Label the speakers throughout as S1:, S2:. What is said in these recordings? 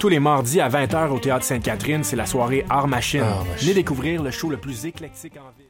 S1: Tous les mardis à 20h au Théâtre Sainte-Catherine, c'est la soirée Art Machine. Venez découvrir le show le plus éclectique en ville.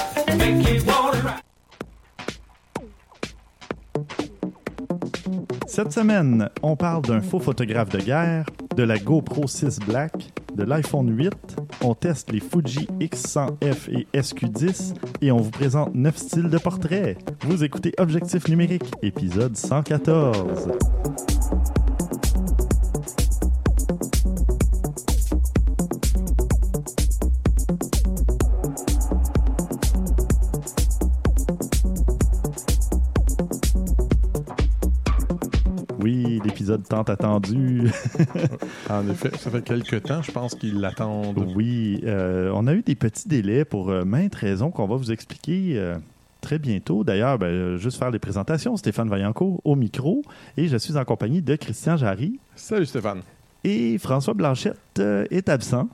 S2: Cette semaine, on parle d'un faux photographe de guerre, de la GoPro 6 Black, de l'iPhone 8, on teste les Fuji X100F et SQ10 et on vous présente 9 styles de portraits. Vous écoutez Objectif numérique, épisode 114. L'épisode tant attendu.
S3: en effet, ça fait quelques temps, je pense qu'ils l'attendent.
S2: Oui, euh, on a eu des petits délais pour euh, maintes raisons qu'on va vous expliquer euh, très bientôt. D'ailleurs, ben, juste faire les présentations. Stéphane Vaillancourt au micro et je suis en compagnie de Christian Jarry.
S3: Salut Stéphane.
S2: Et François Blanchette est absent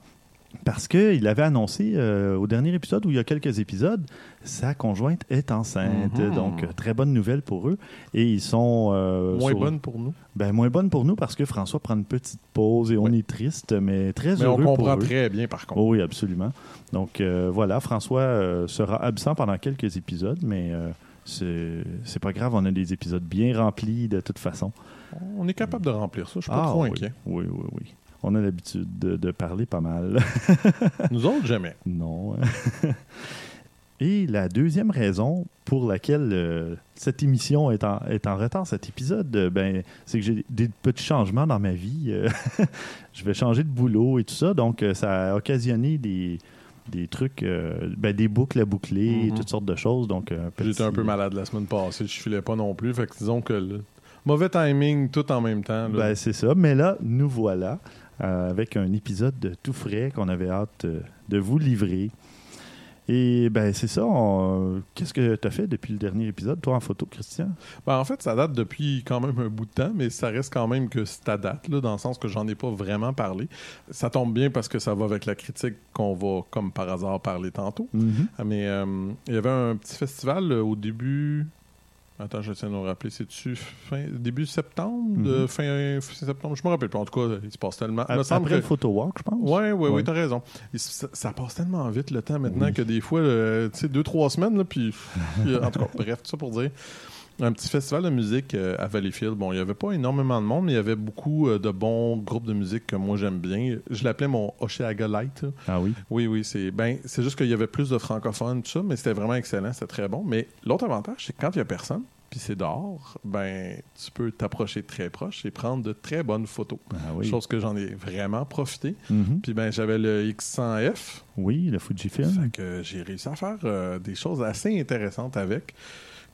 S2: parce qu'il avait annoncé euh, au dernier épisode, où il y a quelques épisodes, sa conjointe est enceinte. Mhm. Donc, euh, très bonne nouvelle pour eux. Et ils sont...
S3: Euh, moins bonne pour nous?
S2: Ben, moins bonne pour nous parce que François prend une petite pause et on est triste, mais très
S3: mais
S2: heureux
S3: on comprend très bien, par contre.
S2: oui, absolument. Donc, voilà, François sera absent pendant quelques épisodes, mais c'est pas grave, on a des épisodes bien remplis de toute façon.
S3: On est capable de remplir ça, je suis pas ah trop inquiet.
S2: Oui, oui, oui on a l'habitude de, parler pas mal.
S3: Nous autres, jamais.
S2: Non. Et la deuxième raison pour laquelle euh, cette émission est en, est en retard, cet épisode, euh, ben, c'est que j'ai des petits changements dans ma vie. Euh, je vais changer de boulot et tout ça, donc ça a occasionné des, des trucs, ben, des boucles à boucler, mm-hmm. toutes sortes de choses. Donc,
S3: J'étais un peu malade la semaine passée, je filais pas non plus. Fait que disons que mauvais timing tout en même temps.
S2: Ben, c'est ça, mais là, nous voilà. Euh, avec un épisode tout frais qu'on avait hâte euh, de vous livrer. Et ben c'est ça. Qu'est-ce que tu as fait depuis le dernier épisode, toi, en photo, Christian?
S3: Ben, en fait, ça date depuis quand même un bout de temps, mais ça reste quand même que ça date, là, dans le sens que j'en ai pas vraiment parlé. Ça tombe bien parce que ça va avec la critique qu'on va, comme par hasard, parler tantôt.
S2: Mm-hmm.
S3: Mais euh, il y avait un petit festival au début Attends, je tiens à nous rappeler, c'est-tu fin, début septembre, de mhm. fin, septembre? Je me rappelle pas. En tout cas, il se passe tellement.
S2: après que... le photo walk, je pense.
S3: Oui, oui, oui, t'as raison. ça, passe tellement vite le temps maintenant que des fois, tu sais, deux, trois semaines, là, puis. en tout cas, bref, tout ça pour dire un petit festival de musique euh, à Valleyfield. Bon, il n'y avait pas énormément de monde, mais il y avait beaucoup euh, de bons groupes de musique que moi j'aime bien. Je l'appelais mon Oceaga Light.
S2: Ah oui?
S3: Oui, oui. C'est ben, c'est juste qu'il y avait plus de francophones, tout ça, mais c'était vraiment excellent, c'était très bon. Mais l'autre avantage, c'est que quand il n'y a personne, puis c'est dehors, ben tu peux t'approcher très proche et prendre de très bonnes photos.
S2: Ah oui.
S3: Chose que j'en ai vraiment profité.
S2: Mhm.
S3: Puis ben j'avais le X100F,
S2: Oui, le Fujifilm.
S3: fait que j'ai réussi à faire euh, des choses assez intéressantes avec.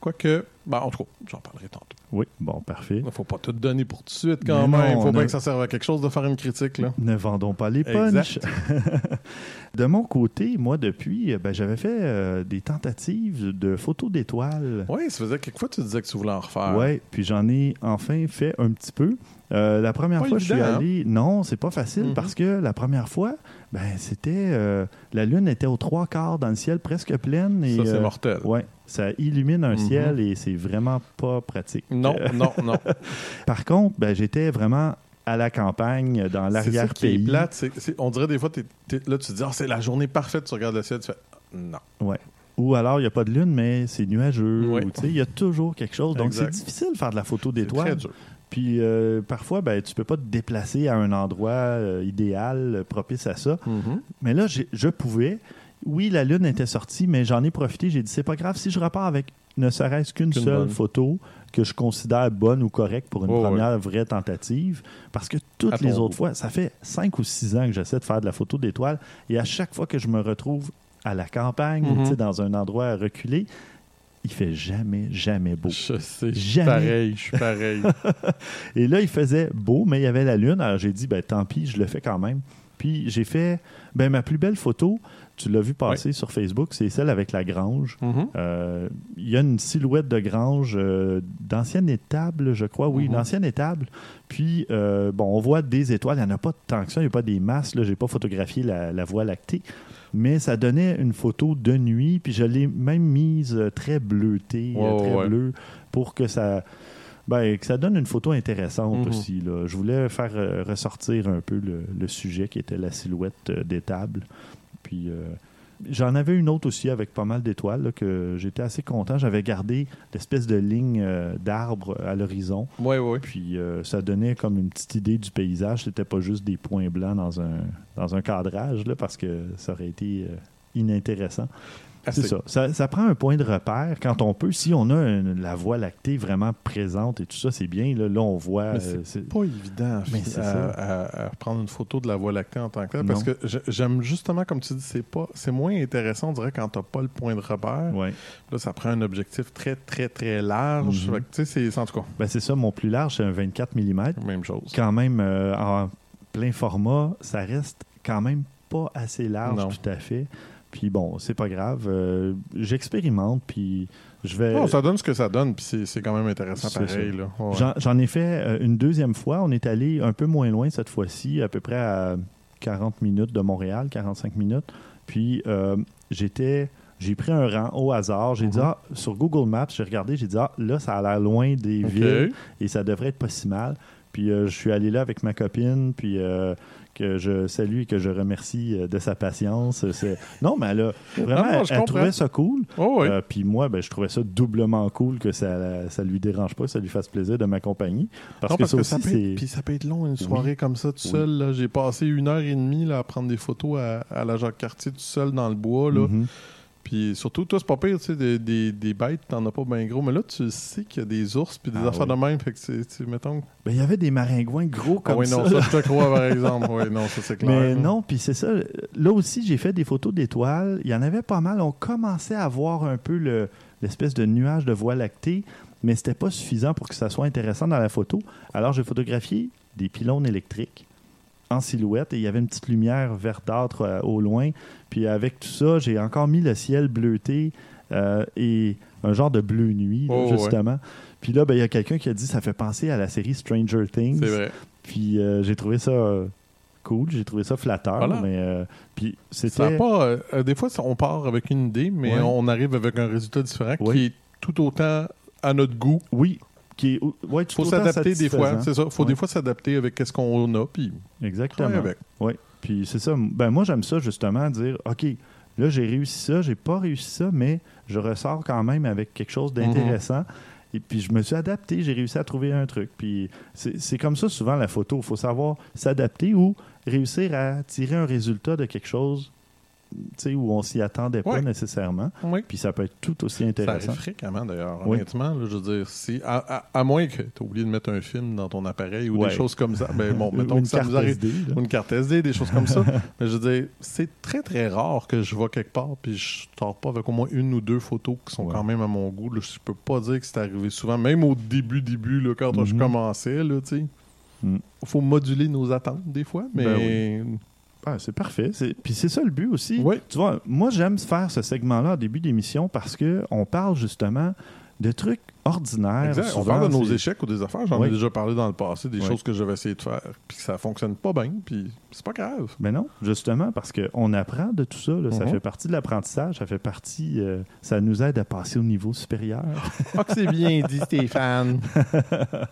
S3: Quoique, ben, en tout cas, j'en parlerai tantôt.
S2: Oui, bon, parfait.
S3: Il faut pas tout donner pour tout de suite quand
S2: Mais
S3: même.
S2: non,
S3: faut bien que ça serve à quelque chose de faire une critique. Là.
S2: Ne vendons pas les punch. de mon côté, moi, depuis, euh, ben, j'avais fait euh, des tentatives de photos d'étoiles.
S3: Oui, ça faisait quelques fois tu disais que tu voulais en refaire.
S2: Ouais, puis j'en ai enfin fait un petit peu. Euh, la première
S3: Pas
S2: fois, je suis
S3: évident, hein?
S2: allé. Non, c'est pas facile
S3: Mhm.
S2: parce que la première fois, ben c'était euh, la lune était aux trois quarts dans le ciel, presque pleine et
S3: Ça, c'est
S2: euh,
S3: mortel.
S2: ça illumine un
S3: Mhm.
S2: ciel et c'est vraiment pas pratique.
S3: Non,
S2: Euh,
S3: non, non.
S2: par contre, ben, j'étais vraiment à la campagne, dans
S3: C'est ça qui est
S2: l'arrière-pays.
S3: plate. c'est- c'est- on dirait des fois, là, tu te dis, Ah, c'est la journée parfaite, tu regardes le ciel, tu fais, non.
S2: Ouais. Ou alors, il n'y a pas de lune, mais c'est nuageux. Il y a toujours quelque chose. Donc, c'est difficile de faire de la photo
S3: C'est très
S2: d'étoiles. Puis, euh, parfois, ben, tu peux pas te déplacer à un endroit euh, idéal, euh, propice à ça.
S3: Mhm.
S2: Mais là, je pouvais. Oui, la lune était sortie, mais j'en ai profité. J'ai dit, c'est pas grave si je repars avec ne serait-ce qu'une seule
S3: bonne.
S2: photo que je considère bonne ou correcte pour une
S3: Oh,
S2: première vraie tentative. Parce que toutes
S3: À
S2: les
S3: goût.
S2: autres fois, ça fait cinq ou six ans que j'essaie de faire de la photo d'étoiles. Et à chaque fois que je me retrouve à la campagne, ou, tu sais, dans un endroit reculé, il fait jamais, jamais beau.
S3: Je sais, je suis
S2: Jamais.
S3: pareil, je suis pareil.
S2: Et là, il faisait beau, mais il y avait la lune. Alors j'ai dit, ben tant pis, je le fais quand même. Puis j'ai fait, ben ma plus belle photo, tu l'as vu passer sur Facebook, c'est celle avec la grange.
S3: Mhm.
S2: Euh, Il y a une silhouette de grange euh, d'ancienne étable, je crois. Oui,
S3: Mhm.
S2: une ancienne étable. Puis, euh, bon, on voit des étoiles. Il n'y en a pas tant que ça. Il n'y a pas des masses. Je n'ai pas photographié la, la voie lactée. Mais ça donnait une photo de nuit. Puis, je l'ai même mise euh, très bleutée, euh, très
S3: ouais.
S2: bleue, pour que ça, ben, que ça donne une photo intéressante
S3: Mhm.
S2: aussi. Là. Je voulais faire euh, ressortir un peu le, le sujet qui était la silhouette euh, d'étable. Puis euh, j'en avais une autre aussi avec pas mal d'étoiles là, que j'étais assez content. J'avais gardé l'espèce de ligne euh, d'arbres à l'horizon.
S3: Ouais, ouais.
S2: Puis euh, ça donnait comme une petite idée du paysage. C'était pas juste des points blancs dans un, dans un cadrage là, parce que ça aurait été euh, inintéressant. C'est ça. ça. ça prend un point de repère quand on peut. Si on a une- la voie lactée vraiment présente et tout ça, c'est bien. Là, là, on voit.
S3: Mais
S2: euh,
S3: c'est pas évident
S2: Mais
S3: à, à-
S2: ça.
S3: à- prendre une photo de la voie lactée en tant que tel, parce que j'ai- j'aime justement, comme tu dis, c'est pas, c'est moins intéressant, on dirait, quand t'as pas le point de repère.
S2: ouais.
S3: Là, ça prend un objectif très, très, très large. Tu sais, c'est en tout cas,
S2: Ben, c'est ça. Mon plus large, c'est un 24 mm.
S3: même chose.
S2: Quand même, euh, en plein format, ça reste quand même pas assez large
S3: Non.
S2: tout à fait. Puis bon, c'est pas grave. Euh, J'expérimente, puis je vais.
S3: Non, ça donne ce que ça donne, puis c'est- quand même intéressant pareil. Ouais.
S2: J'en- ai fait euh, une deuxième fois. On est allé un peu moins loin cette fois-ci, à peu près à 40 minutes de Montréal, 45 minutes. Puis euh, j'étais. J'ai pris un rang au hasard. J'ai dit,
S3: Mhm.
S2: ah, sur Google Maps, j'ai regardé, j'ai dit, ah, là, ça a l'air loin des villes et ça devrait être pas si mal. Puis euh, je suis allé là avec ma copine, puis euh, que je salue et que je remercie euh, de sa patience. C'est- Non, mais elle a vraiment,
S3: Non, non,
S2: elle, trouvait ça cool.
S3: Oh, oui.
S2: Euh, puis moi, ben, je trouvais ça doublement cool que ça ça lui dérange pas, que ça lui fasse plaisir de m'accompagner. Parce,
S3: Non,
S2: que ça aussi,
S3: peut
S2: c'est...
S3: être, puis ça peut être long, une soirée comme ça, tout
S2: Oui.
S3: seul. là. J'ai passé une heure et demie là, à prendre des photos à, à la Jacques-Cartier tout seul dans le bois. Là.
S2: Mhm.
S3: Puis surtout, toi, c'est pas pire, tu sais, des, des, des bêtes, t'en as pas bien gros. Mais là, tu sais qu'il y a des ours puis des
S2: Ah
S3: affaires
S2: oui.
S3: de même. Fait que c'est, tu sais, mettons.
S2: Ben, il y avait des maringouins gros
S3: Ah
S2: comme
S3: oui, non,
S2: ça.
S3: ça, je te crois, par exemple. Oui, non, ça, c'est clair.
S2: Mais non, puis c'est ça. Là aussi, j'ai fait des photos d'étoiles. Il y en avait pas mal. On commençait à voir un peu le- l'espèce de nuage de voie lactée, mais c'était pas suffisant pour que ça soit intéressant dans la photo. Alors, j'ai photographié des pylônes électriques en silhouette et il y avait une petite lumière verdâtre euh, au loin. Puis avec tout ça, j'ai encore mis le ciel bleuté euh, et un genre de bleu nuit, là,
S3: Oh, ouais.
S2: justement. Puis là, ben, il y a quelqu'un qui a dit ça fait penser à la série Stranger Things.
S3: C'est vrai.
S2: Puis euh, j'ai trouvé ça cool, j'ai trouvé ça flatteur.
S3: Voilà.
S2: Mais euh, puis c'était.
S3: pas, euh, des fois, on part avec une idée, mais
S2: Ouais.
S3: on arrive avec un résultat différent qui est tout autant à notre goût.
S2: Oui. Qui est, ouais,
S3: Il
S2: tout
S3: faut s'adapter des fois. C'est ça. Il faut
S2: Ouais.
S3: des fois s'adapter avec ce qu'on a, puis
S2: Exactement.
S3: avec.
S2: Oui. Puis c'est ça. Ben moi j'aime ça justement dire OK, là j'ai réussi ça, j'ai pas réussi ça, mais je ressors quand même avec quelque chose d'intéressant. Et puis je me suis adapté, j'ai réussi à trouver un truc. Puis c'est c'est comme ça souvent la photo. Il faut savoir s'adapter ou réussir à tirer un résultat de quelque chose où on s'y attendait pas
S3: Oui.
S2: nécessairement.
S3: Oui.
S2: Puis ça peut être tout aussi
S3: Ça
S2: intéressant.
S3: arrive fréquemment d'ailleurs,
S2: Oui.
S3: honnêtement. là, je veux dire, si, à, à- à moins que tu aies oublié de mettre un film dans ton appareil ou des choses comme ça. Ben, bon, mettons
S2: une
S3: que ça nous arrive.
S2: SD,
S3: une carte SD, des choses comme ça. Mais je veux dire, c'est très très rare que je vais quelque part puis je sors pas avec au moins une ou deux photos qui sont quand même à mon goût. là. Je peux pas dire que c'est arrivé souvent, même au début, début, là, quand je
S2: Mhm.
S3: commençais, là, tu sais.
S2: Mm.
S3: faut moduler nos attentes des fois, mais
S2: Ben Ah, c'est parfait. C'est- Puis c'est ça le but aussi.
S3: Oui.
S2: Tu vois, moi, j'aime faire ce segment-là au début d'émission parce que on parle justement de trucs ordinaires.
S3: Exact. On parle de nos
S2: c'est-
S3: échecs ou des affaires. J'en
S2: Oui.
S3: ai déjà parlé dans le passé, des
S2: Oui.
S3: choses que j'avais essayé de faire, puis que ça fonctionne pas bien, puis c'est pas grave.
S2: Mais non, justement, parce qu'on apprend de tout ça. là. Ça
S3: Mhm.
S2: fait partie de l'apprentissage, ça fait partie. euh, ça nous aide à passer au niveau supérieur.
S3: Ah, que c'est bien dit, Stéphane.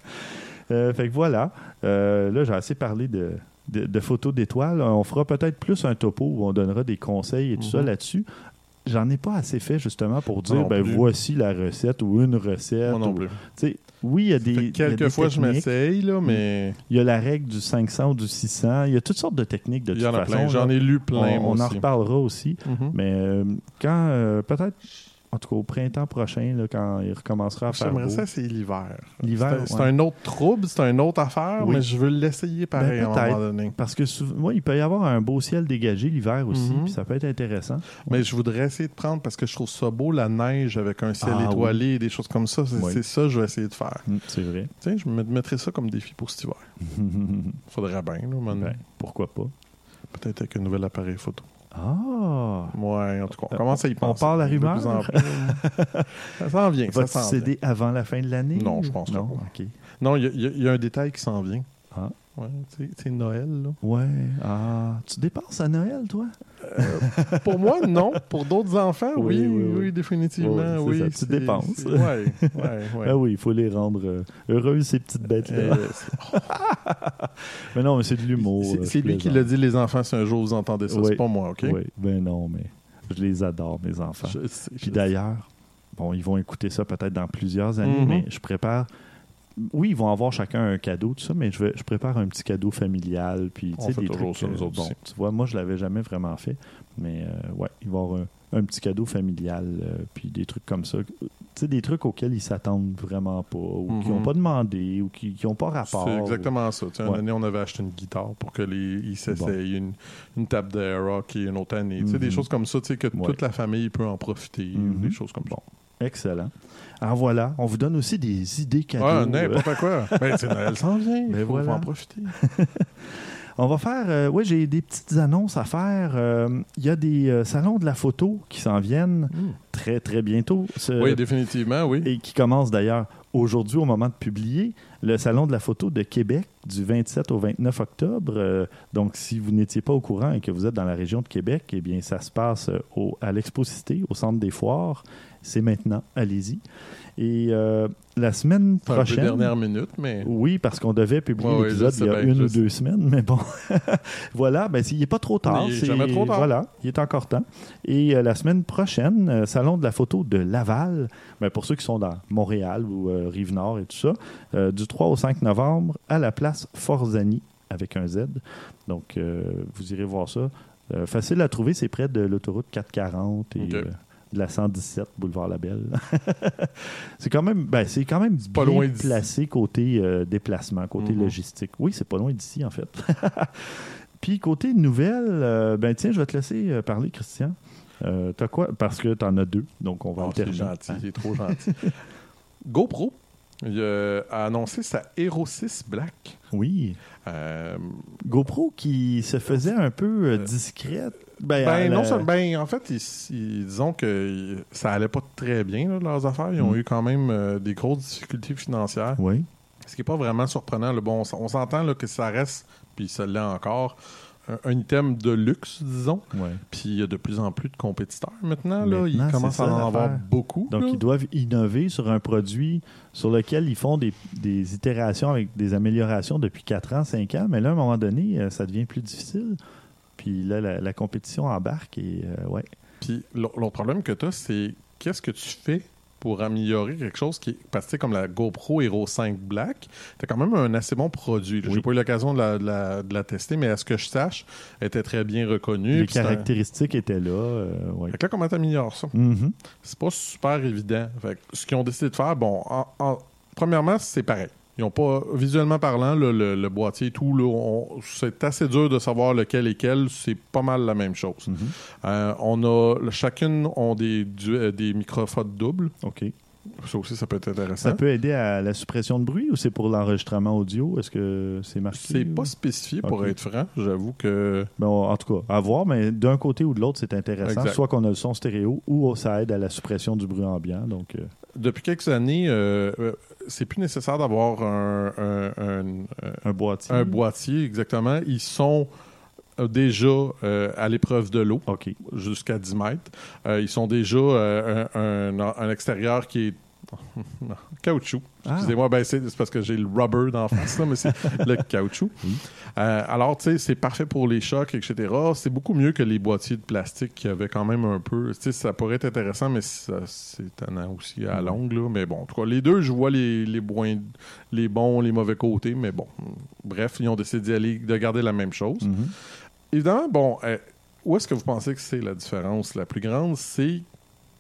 S2: Euh, fait que voilà. Euh, là, j'ai assez parlé de, de, de photos d'étoiles. On fera peut-être plus un topo où on donnera des conseils et tout ça
S3: Mhm.
S2: là-dessus. J'en ai pas assez fait justement pour dire ben
S3: plus.
S2: voici la recette ou une recette.
S3: Moi non
S2: ou-
S3: plus.
S2: Oui, il y a des.
S3: Fait que
S2: il y a des
S3: quelques fois, je m'essaye, là, mais
S2: Il y a la règle du 500 ou du 600. Il y a toutes sortes de techniques de
S3: il
S2: toute
S3: y en a plein. J'en ai lu plein,
S2: on,
S3: moi
S2: on en reparlera aussi.
S3: Mhm.
S2: Mais euh, quand, euh, peut-être, en tout cas au printemps prochain, là, quand il recommencera à faire
S3: J'aimerais
S2: beau.
S3: ça, c'est l'hiver.
S2: L'hiver,
S3: C'est-
S2: ouais.
S3: un autre trouble, c'est une autre affaire,
S2: Oui.
S3: mais je veux l'essayer pareil
S2: Ben,
S3: à un moment donné.
S2: Parce que souvent, ouais, il peut y avoir un beau ciel dégagé l'hiver aussi,
S3: Mhm.
S2: puis ça peut être intéressant.
S3: Mais je voudrais essayer de prendre parce que je trouve ça beau, la neige avec un ciel
S2: Ah,
S3: étoilé et des choses comme ça. C'est
S2: Oui.
S3: ça que je vais essayer de faire.
S2: Mm, C'est vrai.
S3: Tiens, je me mettrais ça comme défi pour cet hiver. Faudrait bien, là, maintenant.
S2: Ben, pourquoi pas?
S3: Peut-être avec un nouvel appareil photo.
S2: Ah!
S3: Ouais, en tout cas, on commence à y
S2: On
S3: penser.
S2: part la
S3: De plus
S2: rumeur?
S3: en plus. ça s'en vient, ça
S2: Va-tu
S3: s'en
S2: céder avant la fin de l'année?
S3: Non, je pense
S2: non?
S3: pas. Non, il y y a un détail qui s'en vient.
S2: Ah.
S3: Ouais, c'est Noël, là.
S2: Ouais. Ah, tu dépenses à Noël, toi?
S3: Pour moi, non. Pour d'autres enfants, oui,
S2: Oui,
S3: oui,
S2: oui, oui.
S3: définitivement. Oui,
S2: ça, tu dépenses.
S3: ouais, ouais.
S2: Ah oui, il faut les rendre euh, heureuses, ces petites bêtes-là.
S3: Euh,
S2: mais non, mais c'est de l'humour.
S3: c'est
S2: euh,
S3: lui qui l'a dit, les enfants, si un jour vous entendez ça.
S2: Oui.
S3: C'est pas moi, OK?
S2: Oui, ben non, mais je les adore, mes enfants.
S3: Je sais,
S2: Puis d'ailleurs, bon, ils vont écouter ça peut-être dans plusieurs années,
S3: Mhm.
S2: mais je prépare. Oui, ils vont avoir chacun un cadeau, tout ça, mais je, vais, je prépare un petit cadeau familial. Puis,
S3: On fait
S2: des
S3: toujours
S2: trucs,
S3: ça, nous autres
S2: bon,
S3: aussi.
S2: tu vois, moi, je l'avais jamais vraiment fait, mais euh, ouais, ils vont avoir un, un petit cadeau familial, euh, puis des trucs comme ça. Tu sais, des trucs auxquels ils s'attendent vraiment pas, ou qui
S3: Mhm.
S2: n'ont pas demandé, ou qui n'ont pas rapport.
S3: C'est exactement ça. Tu sais, Une
S2: Ouais.
S3: année, on avait acheté une guitare pour que les ils s'essayent, une, une table de rock et une autre année. Tu sais, Des
S2: Mhm.
S3: choses comme ça, tu sais, que
S2: Ouais.
S3: toute la famille peut en profiter.
S2: Mhm.
S3: Des choses comme ça.
S2: Excellent. Alors voilà, on vous donne aussi des idées cadeaux.
S3: Ah,
S2: euh,
S3: n'importe quoi. ben, tu sais, Noël s'en vient. Il
S2: Ben
S3: faut,
S2: voilà.
S3: en profiter.
S2: On va faire, euh, oui, j'ai des petites annonces à faire. Euh, Il y a des euh, salons de la photo qui s'en viennent très, très bientôt. Ce-
S3: Oui, définitivement, oui.
S2: et qui commencent d'ailleurs aujourd'hui au moment de publier. Le Salon de la photo de Québec du 27 au 29 octobre. Donc, si vous n'étiez pas au courant et que vous êtes dans la région de Québec, eh bien, ça se passe au, à l'Exposité, au Centre des Foires. C'est maintenant. Allez-y. Et euh, la semaine
S3: C'est un peu
S2: prochaine...
S3: dernière minute, mais
S2: Oui, parce qu'on devait publier
S3: Ouais,
S2: l'épisode il y a
S3: bien,
S2: une ou deux semaines, mais bon. voilà, ben, il n'est pas trop tard.
S3: Il est jamais trop tard.
S2: Voilà, il est encore temps. Et euh, la semaine prochaine, euh, Salon de la photo de Laval, ben, pour ceux qui sont dans Montréal ou Rive-Nord et tout ça, du 3 au 5 novembre à la place Forzani avec un Z. Donc, vous irez voir ça. Facile à trouver, c'est près de l'autoroute 440 et
S3: Ok.
S2: De la 117 boulevard Labelle. c'est quand même, ben, c'est quand même
S3: pas
S2: bien
S3: loin
S2: placé côté euh, déplacement, côté
S3: Mhm.
S2: logistique. Oui, c'est pas loin d'ici en fait. Puis côté nouvelles, euh, ben tiens, je vais te laisser euh, parler, Christian. Euh, T'as quoi? Parce que t'en as deux, donc on va
S3: Oh, c'est gentil, il est trop gentil. GoPro il, euh, a annoncé sa Hero 6 Black.
S2: Oui.
S3: Euh,
S2: GoPro qui se faisait un peu euh, discrète. Ben,
S3: ben,
S2: la-
S3: non, ça- ben, en fait, ils, ils- disons que ça allait pas très bien, là, leurs affaires. Ils ont
S2: Mm.
S3: eu quand même euh, des grosses difficultés financières.
S2: Oui.
S3: Ce qui n'est pas vraiment surprenant. là. Bon, on on s'entend que ça reste, puis ça l'est encore, un, item de luxe, disons.
S2: Ouais.
S3: Puis il y a de plus en plus de compétiteurs maintenant. là. Ils commencent à en avoir beaucoup.
S2: Donc,
S3: là.
S2: ils doivent innover sur un produit sur lequel ils font des, des itérations avec des améliorations depuis 4 ans, 5 ans. Mais là, à un moment donné, euh, ça devient plus difficile. Puis là, la, la compétition embarque et euh, ouais.
S3: Puis l'au- l'autre problème que tu as, c'est qu'est-ce que tu fais pour améliorer quelque chose qui est. Parce que comme la GoPro Hero 5 Black, c'est quand même un assez bon produit. J'ai pas eu l'occasion de la, de, la, tester, mais à ce que je sache, elle était très bien reconnue.
S2: Les caractéristiques étaient là. Euh,
S3: fait que là, comment t'améliores ça?
S2: Mm-hmm.
S3: C'est pas super évident. Fait ce qu'ils ont décidé de faire, bon, premièrement, c'est pareil. Ils ont pas, visuellement parlant, le, boîtier et tout, c'est assez dur de savoir lequel est quel. C'est pas mal la même chose.
S2: Mhm.
S3: Euh, on a, chacune ont des, euh, des microphones doubles.
S2: OK.
S3: Ça aussi, ça peut être intéressant.
S2: Ça peut aider à la suppression de bruit ou c'est pour l'enregistrement audio? Est-ce que c'est marqué?
S3: C'est pas spécifié, pour être franc. J'avoue que...
S2: en tout cas, à voir, mais d'un côté ou de l'autre, c'est intéressant. Soit qu'on a le son stéréo ou ça aide à la suppression du bruit ambiant. Donc, euh.
S3: Depuis quelques années, c'est plus nécessaire d'avoir un,
S2: un, boîtier.
S3: Un boîtier, exactement. Ils sont euh, déjà euh, à l'épreuve de l'eau, jusqu'à 10 mètres. Euh, ils sont déjà un, extérieur qui est caoutchouc. Ah. Excusez-moi, ben c'est parce que j'ai le rubber dans la face, mais c'est le caoutchouc. Euh, alors, tu sais, c'est parfait pour les chocs, etc. C'est beaucoup mieux que les boîtiers de plastique qui avaient quand même un peu. Tu sais, ça pourrait être intéressant, mais c'est étonnant aussi à longue, là. Mais bon, en tout cas, les deux, je vois les, les, les bons, les mauvais côtés, mais bon. Bref, ils ont décidé d'y aller, de garder la même chose.
S2: Mm-hmm.
S3: Évidemment, bon, euh, où est-ce que vous pensez que c'est la différence la plus grande? C'est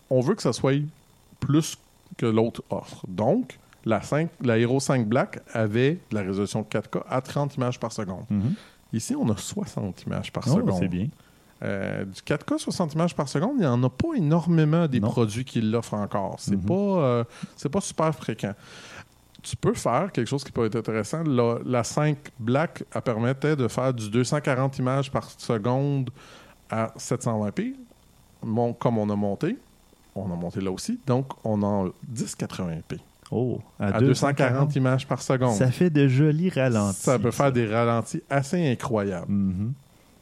S3: on veut que ça soit plus que l'autre offre. Donc, la, 5, la Hero 5 Black avait la résolution 4K à 30 images par seconde.
S2: Mhm.
S3: Ici, on a 60 images par
S2: oh,
S3: seconde.
S2: C'est bien.
S3: Euh, du 4K 60 images par seconde, il n'y en a pas énormément des produits qui l'offrent encore. C'est mhm. pas, euh, pas super fréquent. Tu peux faire quelque chose qui peut être intéressant. La, 5 Black elle permettait de faire du 240 images par seconde à 720p, comme on a monté on a monté là aussi. Donc, on a 1080p.
S2: Oh,
S3: à, 240, images par seconde.
S2: Ça fait de jolis ralentis.
S3: Ça peut faire des ralentis assez incroyables.
S2: Mm-hmm.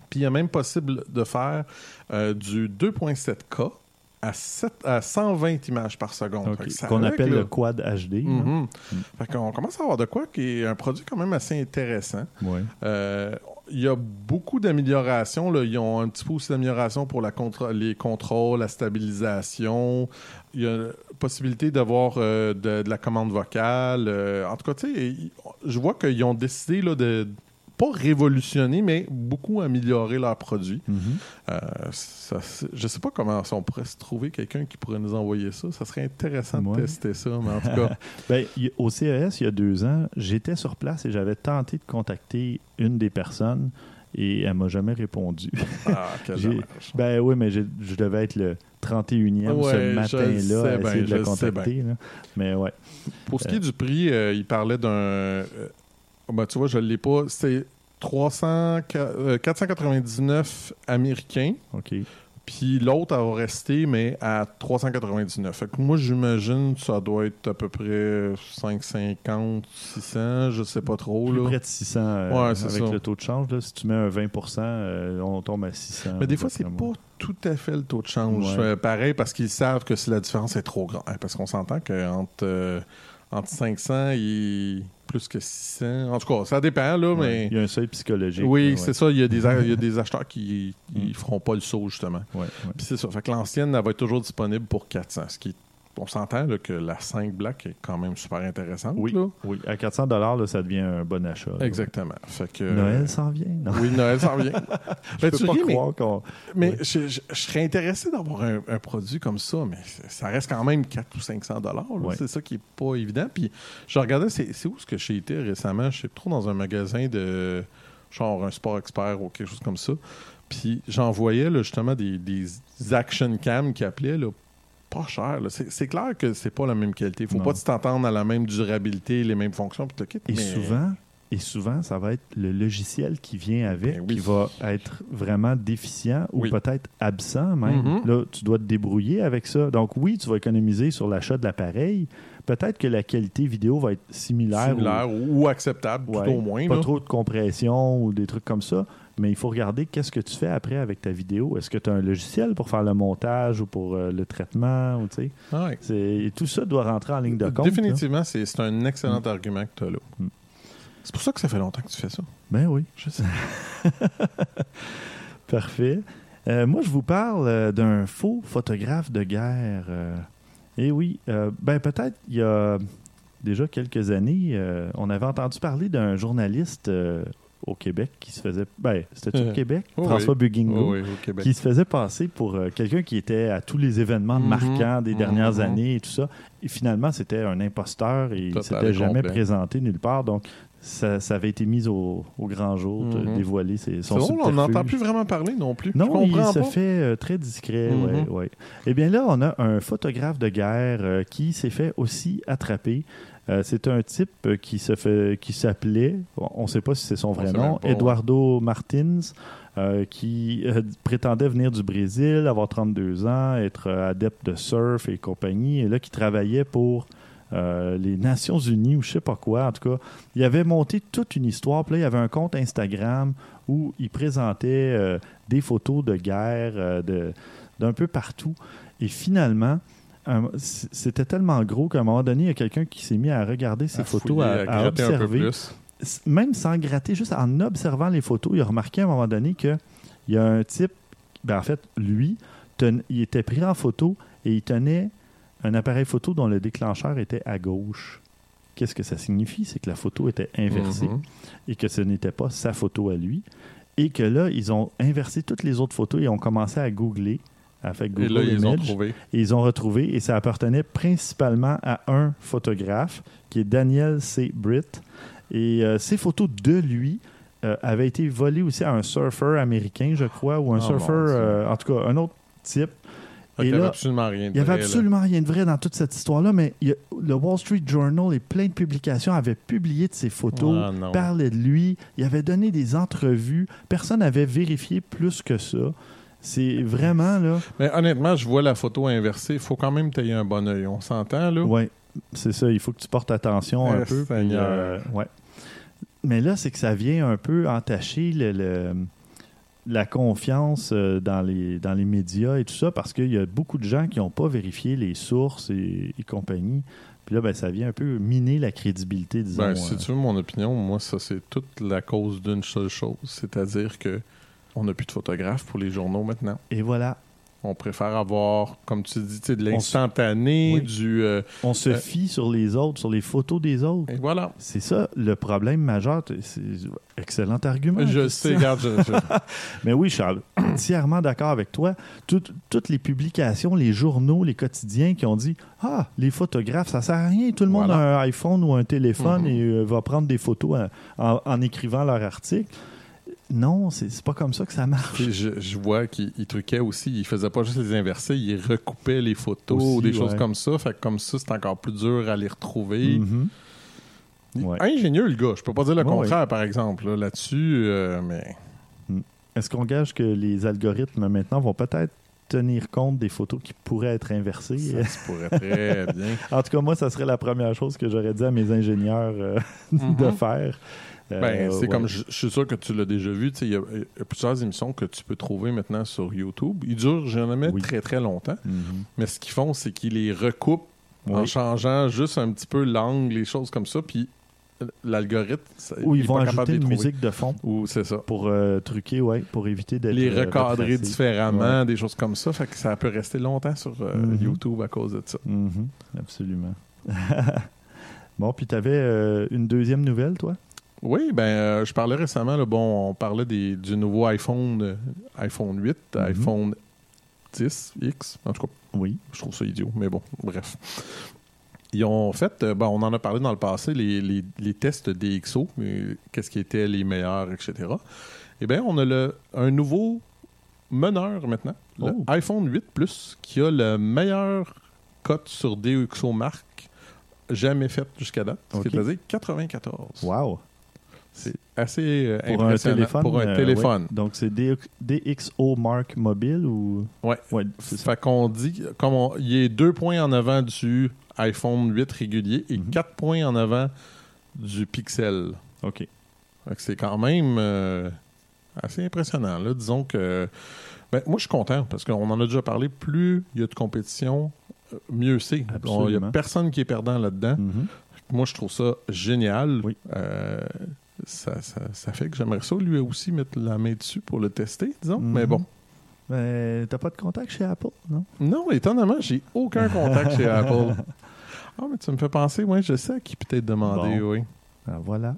S3: Puis il est même possible de faire euh, du 2.7K à, 7, à 120 images par seconde.
S2: Qu'on appelle le quad HD.
S3: Mm-hmm. On commence à avoir de quoi qui est un produit quand même assez intéressant.
S2: Ouais.
S3: Euh, il y a beaucoup d'améliorations. Ils ont un petit peu aussi d'amélioration pour la les contrôles, la stabilisation. Il y a possibilité d'avoir euh, de, la commande vocale. Euh, en tout cas, je vois qu'ils ont décidé là, de pas révolutionner, mais beaucoup améliorer leurs produits.
S2: Mm-hmm.
S3: Euh, je sais pas comment on pourrait se trouver quelqu'un qui pourrait nous envoyer ça. Ça serait intéressant de tester ça, mais en tout cas.
S2: ben, au CES, il y a deux ans, j'étais sur place et j'avais tenté de contacter une des personnes et elle m'a jamais répondu.
S3: Ah, quel
S2: Ben oui, mais je devais être le 31e ce matin-là à essayer de le contacter. Mais ouais.
S3: Pour ce qui est du prix, euh, il parlait d'un ben, tu vois, je ne l'ai pas. C'est 300, 499 américains.
S2: OK.
S3: Puis l'autre, elle va rester, mais à 399. Fait que moi, j'imagine que ça doit être à peu près 550, 600, je sais pas trop.
S2: Plus
S3: là.
S2: près de 600 euh, avec le taux de change. Là, si tu mets un 20% euh, on tombe à 600.
S3: Mais des fois, c'est pas tout à fait le taux de change. Euh, pareil, parce qu'ils savent que si la différence est trop grande. Parce qu'on s'entend qu'entre entre 500 et plus que 600. En tout cas, ça dépend, là, mais...
S2: Il y a un seuil psychologique.
S3: Oui, c'est ça. Il y, a des, il y a des acheteurs qui ne mm. feront pas le saut, justement. Puis c'est ça. Fait que l'ancienne, elle va être toujours disponible pour 400, ce qui est on s'entend que la 5 Black est quand même super intéressante.
S2: Oui, oui. à 400 ça devient un bon achat.
S3: Exactement. Fait que,
S2: Noël s'en vient.
S3: Oui, Noël s'en vient.
S2: je peux pas croire qu'on...
S3: Mais je, serais intéressé d'avoir un, produit comme ça, mais ça reste quand même 400 ou 500 C'est ça qui est pas évident. Puis je regardais, c'est où ce que j'ai été récemment? Je suis trop dans un magasin de genre un sport expert ou quelque chose comme ça. Puis j'en voyais justement des, des action cam qui appelaient là, pas cher. C'est clair que c'est pas la même qualité. Il faut pas t'entendre à la même durabilité, les mêmes fonctions.
S2: Et souvent, et souvent, ça va être le logiciel qui vient avec, ben qui va être vraiment déficient ou peut-être absent même.
S3: Mm-hmm.
S2: Là, tu dois te débrouiller avec ça. Donc oui, tu vas économiser sur l'achat de l'appareil. Peut-être que la qualité vidéo va être similaire.
S3: ou, acceptable, tout au moins.
S2: Pas trop de compression ou des trucs comme ça mais il faut regarder qu'est-ce que tu fais après avec ta vidéo. Est-ce que tu as un logiciel pour faire le montage ou pour euh, le traitement? Ou,
S3: ah
S2: tout ça doit rentrer en ligne de compte.
S3: Définitivement, c'est un excellent mm. argument que tu as là.
S2: Mm.
S3: C'est pour ça que ça fait longtemps que tu fais ça.
S2: Ben oui. Je sais. Parfait. Euh, moi, je vous parle euh, d'un faux photographe de guerre. Et oui, ben peut-être il y a déjà quelques années, on avait entendu parler d'un journaliste au Québec qui se faisait. Ben, c'était au
S3: Euh,
S2: Québec,
S3: oui,
S2: François Bugingo,
S3: Oui, oui, au Québec.
S2: qui se faisait passer pour euh, quelqu'un qui était à tous les événements
S3: Mhm,
S2: marquants des dernières
S3: mhm.
S2: années et tout ça. Et finalement, c'était un imposteur et il
S3: Total
S2: s'était
S3: et
S2: jamais
S3: complet.
S2: présenté nulle part. Donc, ça, ça avait été mis au, au grand jour, de
S3: Mhm.
S2: dévoiler ses,
S3: C'est
S2: son
S3: on n'entend plus vraiment parler non plus. Je
S2: Non, il se
S3: pas.
S2: fait euh, très discret.
S3: Mhm.
S2: ouais, ouais. Eh bien là, on a un photographe de guerre euh, qui s'est fait aussi attraper. Euh, c'est un type qui se fait, qui s'appelait, on ne sait pas si c'est son vrai nom. Eduardo Martins, euh, qui euh, prétendait venir du Brésil, avoir 32 ans, être euh, adepte de surf et compagnie, et là qui travaillait pour les Nations Unies ou je sais pas quoi. En tout cas, il avait monté toute une histoire. Puis là, il y avait un compte Instagram où il présentait des photos de guerre d'un peu partout. Et finalement, c'était tellement gros qu'à un moment donné, il y a quelqu'un qui s'est mis à regarder ces
S3: À
S2: photos,
S3: fouiller,
S2: à, observer. Même sans gratter, juste en observant les photos, il a remarqué à un moment donné qu'il y a un type, ben en fait, lui, ten- il était pris en photo et il tenait un appareil photo dont le déclencheur était à gauche. Qu'est-ce que ça signifie? C'est que la photo était inversée
S3: Mhm.
S2: et que ce n'était pas sa photo à lui. Et que là, ils ont inversé toutes les autres photos et ont commencé à googler, faire
S3: Et
S2: Google
S3: là, ils ont trouvé.
S2: Et ils ont retrouvé, et ça appartenait principalement à un photographe, qui est Daniel C. Britt. Et euh, ces photos de lui euh, avaient été volées aussi à un surfeur américain, je crois, ou un
S3: Oh,
S2: surfeur, euh, en tout cas, un autre type.
S3: Fait
S2: Et
S3: qu'il y avait absolument rien de
S2: Il n'y avait
S3: vrai, là.
S2: absolument rien de vrai dans toute cette histoire-là, mais il a- le Wall Street Journal et plein de publications avaient publié de ces photos,
S3: Ah,
S2: parlaient de lui, il avait donné des entrevues. Personne n'avait vérifié plus que ça. C'est vraiment, là...
S3: Mais honnêtement, je vois la photo inversée. Il faut quand même tailler un bon œil. On s'entend, là?
S2: Oui, c'est ça. Il faut que tu portes attention un
S3: Eh,
S2: peu. puis, euh, ouais. Mais là, c'est que ça vient un peu entacher le, le- la confiance euh, dans les, dans les médias et tout ça, parce qu'il y a beaucoup de gens qui n'ont pas vérifié les sources et, et compagnie. Puis là, ben, ça vient un peu miner la crédibilité, disons.
S3: Ben, si
S2: euh,
S3: tu veux mon opinion, moi, ça, c'est toute la cause d'une seule chose. C'est-à-dire que on n'a plus de photographes pour les journaux maintenant.
S2: Et voilà,
S3: On préfère avoir, comme tu dis, de l'instantané,
S2: Oui.
S3: du... euh,
S2: on se
S3: Euh,
S2: fie sur les autres, sur les photos des autres.
S3: et voilà.
S2: C'est ça le problème majeur. C'est excellent argument.
S3: Je sais, regarde, je- je-
S2: Mais oui, Charles, entièrement d'accord avec toi. Toutes- toutes les publications, les journaux, les quotidiens qui ont dit Ah, les photographes, ça sert à rien. Tout le monde a un iPhone ou un téléphone
S3: Mhm.
S2: et euh, va prendre des photos en, en- en écrivant leur article. Non, c'est pas comme ça que ça marche.
S3: Je, je vois qu'il il truquait aussi. Il faisait pas juste les inverser, il recoupait les photos
S2: Aussi,
S3: ou des choses comme ça. Fait que comme ça, c'est encore plus dur à les retrouver.
S2: Mhm. Ouais.
S3: Ingénieux, le gars. Je peux pas dire le
S2: Ouais,
S3: contraire, par exemple, là, là-dessus. euh, mais
S2: Est-ce qu'on gage que les algorithmes maintenant vont peut-être tenir compte des photos qui pourraient être inversées?
S3: ça se pourrait très bien.
S2: En tout cas, moi, ça serait la première chose que j'aurais dit à mes ingénieurs euh, de
S3: Mhm.
S2: faire. Euh,
S3: Ben, c'est
S2: ouais.
S3: comme, je, je suis sûr que tu l'as déjà vu, tu sais, il y, a il y a plusieurs émissions que tu peux trouver maintenant sur YouTube. Ils durent jamais
S2: Oui.
S3: très très longtemps,
S2: Mhm.
S3: mais ce qu'ils font, c'est qu'ils les recoupent en changeant juste un petit peu l'angle, les choses comme ça, puis l'algorithme, ça-
S2: Ou
S3: il
S2: ils vont ajouter une musique de fond
S3: Ou c'est ça.
S2: pour euh, truquer, ouais, pour éviter d'être
S3: Les
S2: euh,
S3: recadrer différemment, des choses comme ça, fait que ça peut rester longtemps sur euh,
S2: Mhm.
S3: YouTube à cause de ça.
S2: Mhm, absolument. bon, puis tu avais une deuxième nouvelle, toi?
S3: Oui, ben, euh, je parlais récemment, là, bon, on parlait des, du nouveau iPhone, euh, iPhone 8,
S2: Mhm.
S3: iPhone 10, X, en tout cas,
S2: Oui.
S3: je trouve ça idiot, mais bon, bref. Ils ont fait, bon, on en a parlé dans le passé, les, les- les tests DxO, mais qu'est-ce qui était les meilleurs, etc. Eh bien, on a le, un nouveau meneur maintenant, le
S2: Oh.
S3: iPhone 8 Plus, qui a le meilleur cote sur DxO marque jamais faite jusqu'à date, ce
S2: Ok.
S3: qui est basé 94.
S2: Wow.
S3: C'est assez euh,
S2: Pour un
S3: impressionnant
S2: téléphone.
S3: pour un
S2: euh,
S3: téléphone.
S2: ouais. Donc, c'est DX DXO Mark Mobile ou?
S3: Ouais.
S2: Ouais, c'est ça.
S3: Fait qu'on dit, comme on- il y a deux points en avant du iPhone 8 régulier et
S2: Mhm.
S3: quatre points en avant du Pixel.
S2: OK.
S3: C'est quand même euh, assez impressionnant. Là. Disons que. Ben, moi, je suis content parce qu'on en a déjà parlé. Plus il y a de compétition, mieux c'est.
S2: Absolument.
S3: Il n'y a personne qui est perdant là-dedans.
S2: Mhm.
S3: Moi, je trouve ça génial.
S2: Oui.
S3: Euh, ça, ça- ça fait que j'aimerais ça lui aussi mettre la main dessus pour le tester, disons.
S2: Mhm.
S3: Mais bon,
S2: Mais t'as pas de contact chez Apple, non?
S3: Non, étonnamment, j'ai aucun contact chez Apple. Ah, mais tu me fais penser, oui, je sais à qui peut-être demander, oui.
S2: Ah, voilà.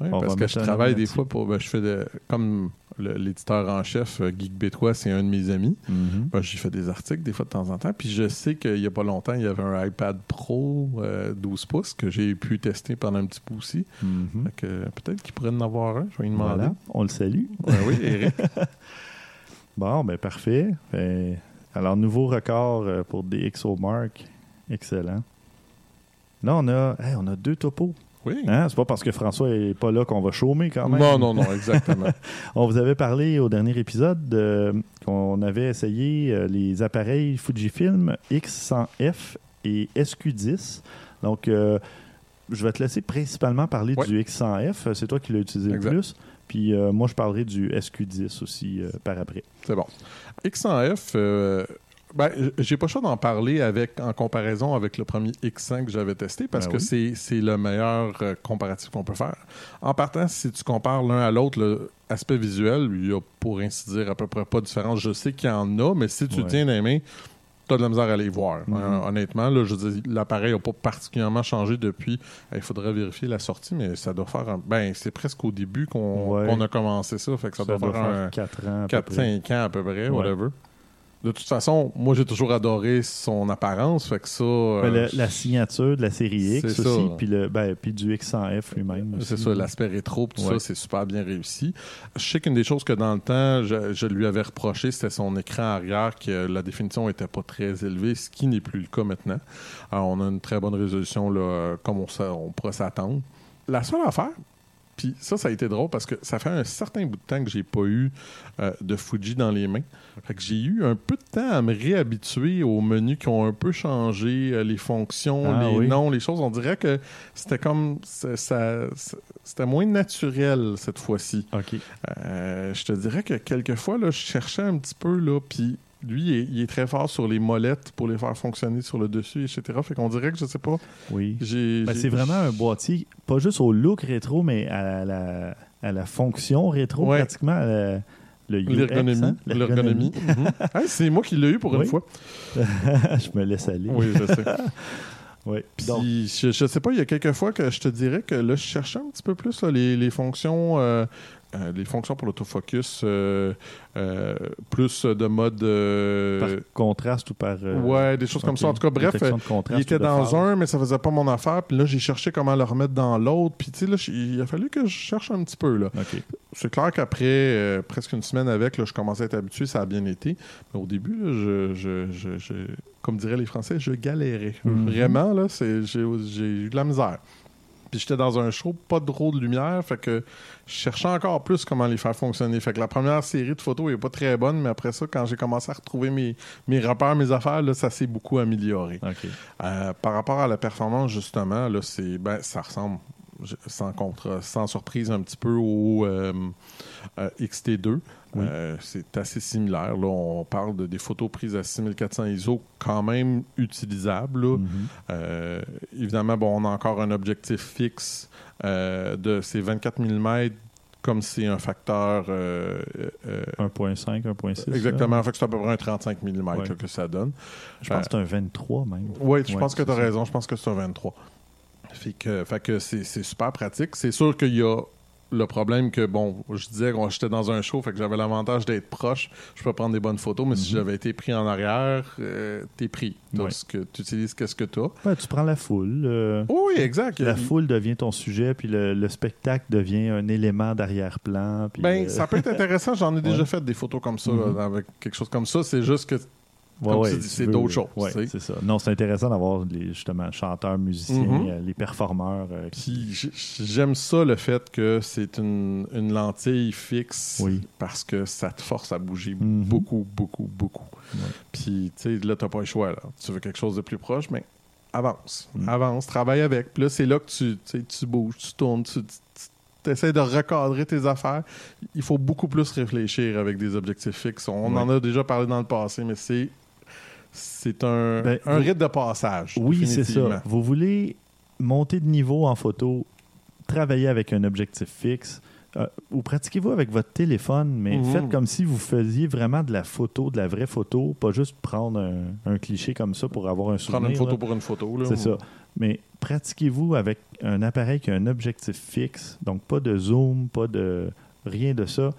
S3: Oui, parce que je travaille des fois pour. ben, je fais de, comme l'éditeur en chef, euh, Geek Bétois, c'est un de mes amis. Ben, J'y fais des articles des fois de temps en temps. Puis je sais qu'il n'y a pas longtemps, il y avait un iPad Pro euh, 12 pouces que j'ai pu tester pendant un petit peu aussi. Euh, peut-être qu'il pourrait en avoir un. Je vais lui demander.
S2: Voilà, on le salue.
S3: Ouais, oui, Eric.
S2: Bon, ben parfait. Fait- alors, nouveau record euh, pour des Mark. Excellent. Là, on a, hey, on a deux topos.
S3: Oui.
S2: Hein? C'est pas parce que François est pas là qu'on va chômer quand même.
S3: Non, non, non, exactement.
S2: On vous avait parlé au dernier épisode euh, qu'on avait essayé euh, les appareils Fujifilm X100F et SQ10. Donc, euh, je vais te laisser principalement parler du X100F. C'est toi qui l'as utilisé
S3: Exact.
S2: le plus. Puis moi, je parlerai du SQ10 aussi par après.
S3: C'est bon. X100F, euh, ben, j'ai pas le choix d'en parler avec, en comparaison avec le premier X100 que j'avais testé parce
S2: Ben
S3: que
S2: oui.
S3: c'est c'est le meilleur euh, comparatif qu'on peut faire. En partant, si tu compares l'un à l'autre, l'aspect visuel, il y a pour ainsi dire à peu près pas de différence. Je sais qu'il y en a, mais si tu
S2: Ouais.
S3: le tiens mains, tu as de la misère à les voir.
S2: Mhm.
S3: Euh, honnêtement, là, je l'appareil n'a pas particulièrement changé depuis. Il faudrait vérifier la sortie, mais ça doit faire. un- Ben, c'est presque au début qu'on
S2: Ouais.
S3: a commencé ça. Fait que ça, doit, faire, un,
S2: 4 ans. à peu près.
S3: 4-5 ans à peu près,
S2: Ouais.
S3: whatever. De toute façon, moi j'ai toujours adoré son apparence, fait que ça. euh,
S2: Ben, la signature de la série X aussi, puis, le, ben, puis du X100F lui-même.
S3: c'est ça, l'aspect rétro, tout
S2: Ouais.
S3: ça, c'est super bien réussi. Je sais qu'une des choses que dans le temps, je, je lui avais reproché, c'était son écran arrière, que la définition était pas très élevée, ce qui n'est plus le cas maintenant. Alors, on a une très bonne résolution, là, euh, comme on, on pourrait s'attendre. La seule affaire, puis ça, ça a été drôle parce que ça fait un certain bout de temps que j'ai pas eu euh, de Fuji dans les mains. Fait que j'ai eu un peu de temps à me réhabituer aux menus qui ont un peu changé, euh, les fonctions,
S2: Ah
S3: les
S2: oui.
S3: noms, les choses. On dirait que c'était comme ça, ça- ça- c'était moins naturel cette fois-ci.
S2: OK.
S3: Euh, je te dirais que quelquefois, là, je cherchais un petit peu, là, puis lui, il est, il est très fort sur les molettes pour les faire fonctionner sur le dessus, etc. Fait qu'on dirait que, je sais pas,
S2: Oui. Ben, c'est vraiment un boîtier, pas juste au look rétro, mais à la, à la fonction rétro,
S3: Ouais.
S2: pratiquement. à la- le
S3: L'ergonomie.
S2: hein,
S3: L'ergonomie. Hey, c'est moi qui l'ai eu pour
S2: Oui.
S3: une fois.
S2: je me laisse aller.
S3: Oui, je sais.
S2: Oui.
S3: Puis, je, je sais pas, il y a quelques fois que je te dirais que là, je cherchais un petit peu plus là, les, les fonctions. euh, euh, les fonctions pour l'autofocus, euh, euh, plus de mode.
S2: par contraste ou par.
S3: ouais, des choses comme ça. En tout cas, bref, il était dans un, mais ça faisait pas mon affaire. Puis là, j'ai cherché comment le remettre dans l'autre. Puis, tu sais, il a fallu que je cherche un petit peu, là. C'est clair qu'après presque une semaine avec, là, je commençais à être habitué, ça a bien été. Mais au début, là, je, je- je- je- comme diraient les Français, je galérais.
S2: Mhm.
S3: Vraiment, là, j'ai eu de la misère. Puis j'étais dans un show, pas trop de lumière, fait que je cherchais encore plus comment les faire fonctionner. Fait que la première série de photos n'est pas très bonne, mais après ça, quand j'ai commencé à retrouver mes, mes repères, mes affaires, là, ça s'est beaucoup amélioré. Euh, par rapport à la performance, justement, là, c'est ben, ça ressemble sans, contre, sans surprise un petit peu au euh, euh, XT2.
S2: Oui.
S3: Euh, c'est assez similaire. Là, on parle de des photos prises à 6400 ISO quand même utilisables. là.
S2: Mhm.
S3: Euh, évidemment, bon, on a encore un objectif fixe de ces 24 mm comme c'est un facteur euh, euh,
S2: 1.5, 1.6.
S3: exactement, fait que c'est à peu près un 35 mm
S2: Ouais.
S3: que ça donne.
S2: Je pense que c'est un 23 même.
S3: Oui, je
S2: Ouais,
S3: pense que tu as
S2: ça.
S3: raison. Je pense que c'est un 23. Fait que, fait que c'est super pratique. C'est sûr qu'il y a le problème que, bon, je disais que j'étais dans un show, fait que j'avais l'avantage d'être proche. Je peux prendre des bonnes photos, mais si
S2: Mhm.
S3: j'avais été pris en arrière, euh, t'es pris. T'as
S2: Ouais.
S3: que, tu utilises qu'est-ce que tu as.
S2: Ouais, tu prends la foule. euh,
S3: oui, exact.
S2: la
S3: Il-
S2: foule devient ton sujet, puis le, le spectacle devient un élément d'arrière-plan.
S3: Ben,
S2: euh,
S3: ça peut être intéressant. J'en ai déjà fait des photos comme ça,
S2: Mhm.
S3: là, avec quelque chose comme ça. C'est juste que Comme
S2: ouais,
S3: tu dis,
S2: tu
S3: c'est d'autres choses,
S2: ouais,
S3: tu
S2: c'est ça. Non, c'est intéressant d'avoir justement chanteurs, musiciens,
S3: Mhm.
S2: euh, les performeurs. euh, qui-
S3: j'aime ça le fait que c'est une, une lentille fixe
S2: Oui.
S3: parce que ça te force à bouger
S2: Mhm.
S3: beaucoup, beaucoup, beaucoup.
S2: Ouais.
S3: Puis tu sais, là, t'as pas le choix. Là. Tu veux quelque chose de plus proche, mais avance.
S2: Mhm.
S3: Avance, travaille avec. Puis là, c'est là que tu, tu tu bouges, tu tournes, tu, tu essaies de recadrer tes affaires. Il faut beaucoup plus réfléchir avec des objectifs fixes. On en a déjà parlé dans le passé, mais c'est c'est un,
S2: Ben,
S3: un rite de passage.
S2: Oui, c'est ça. Vous voulez monter de niveau en photo, travailler avec un objectif fixe. euh, ou pratiquez-vous avec votre téléphone, mais
S3: Mhm.
S2: faites comme si vous faisiez vraiment de la photo, de la vraie photo, pas juste prendre un, un cliché comme ça pour avoir un souvenir.
S3: Prendre une photo
S2: là.
S3: pour une photo. là.
S2: C'est ça. Mais pratiquez-vous avec un appareil qui a un objectif fixe, donc pas de zoom, pas de rien de ça.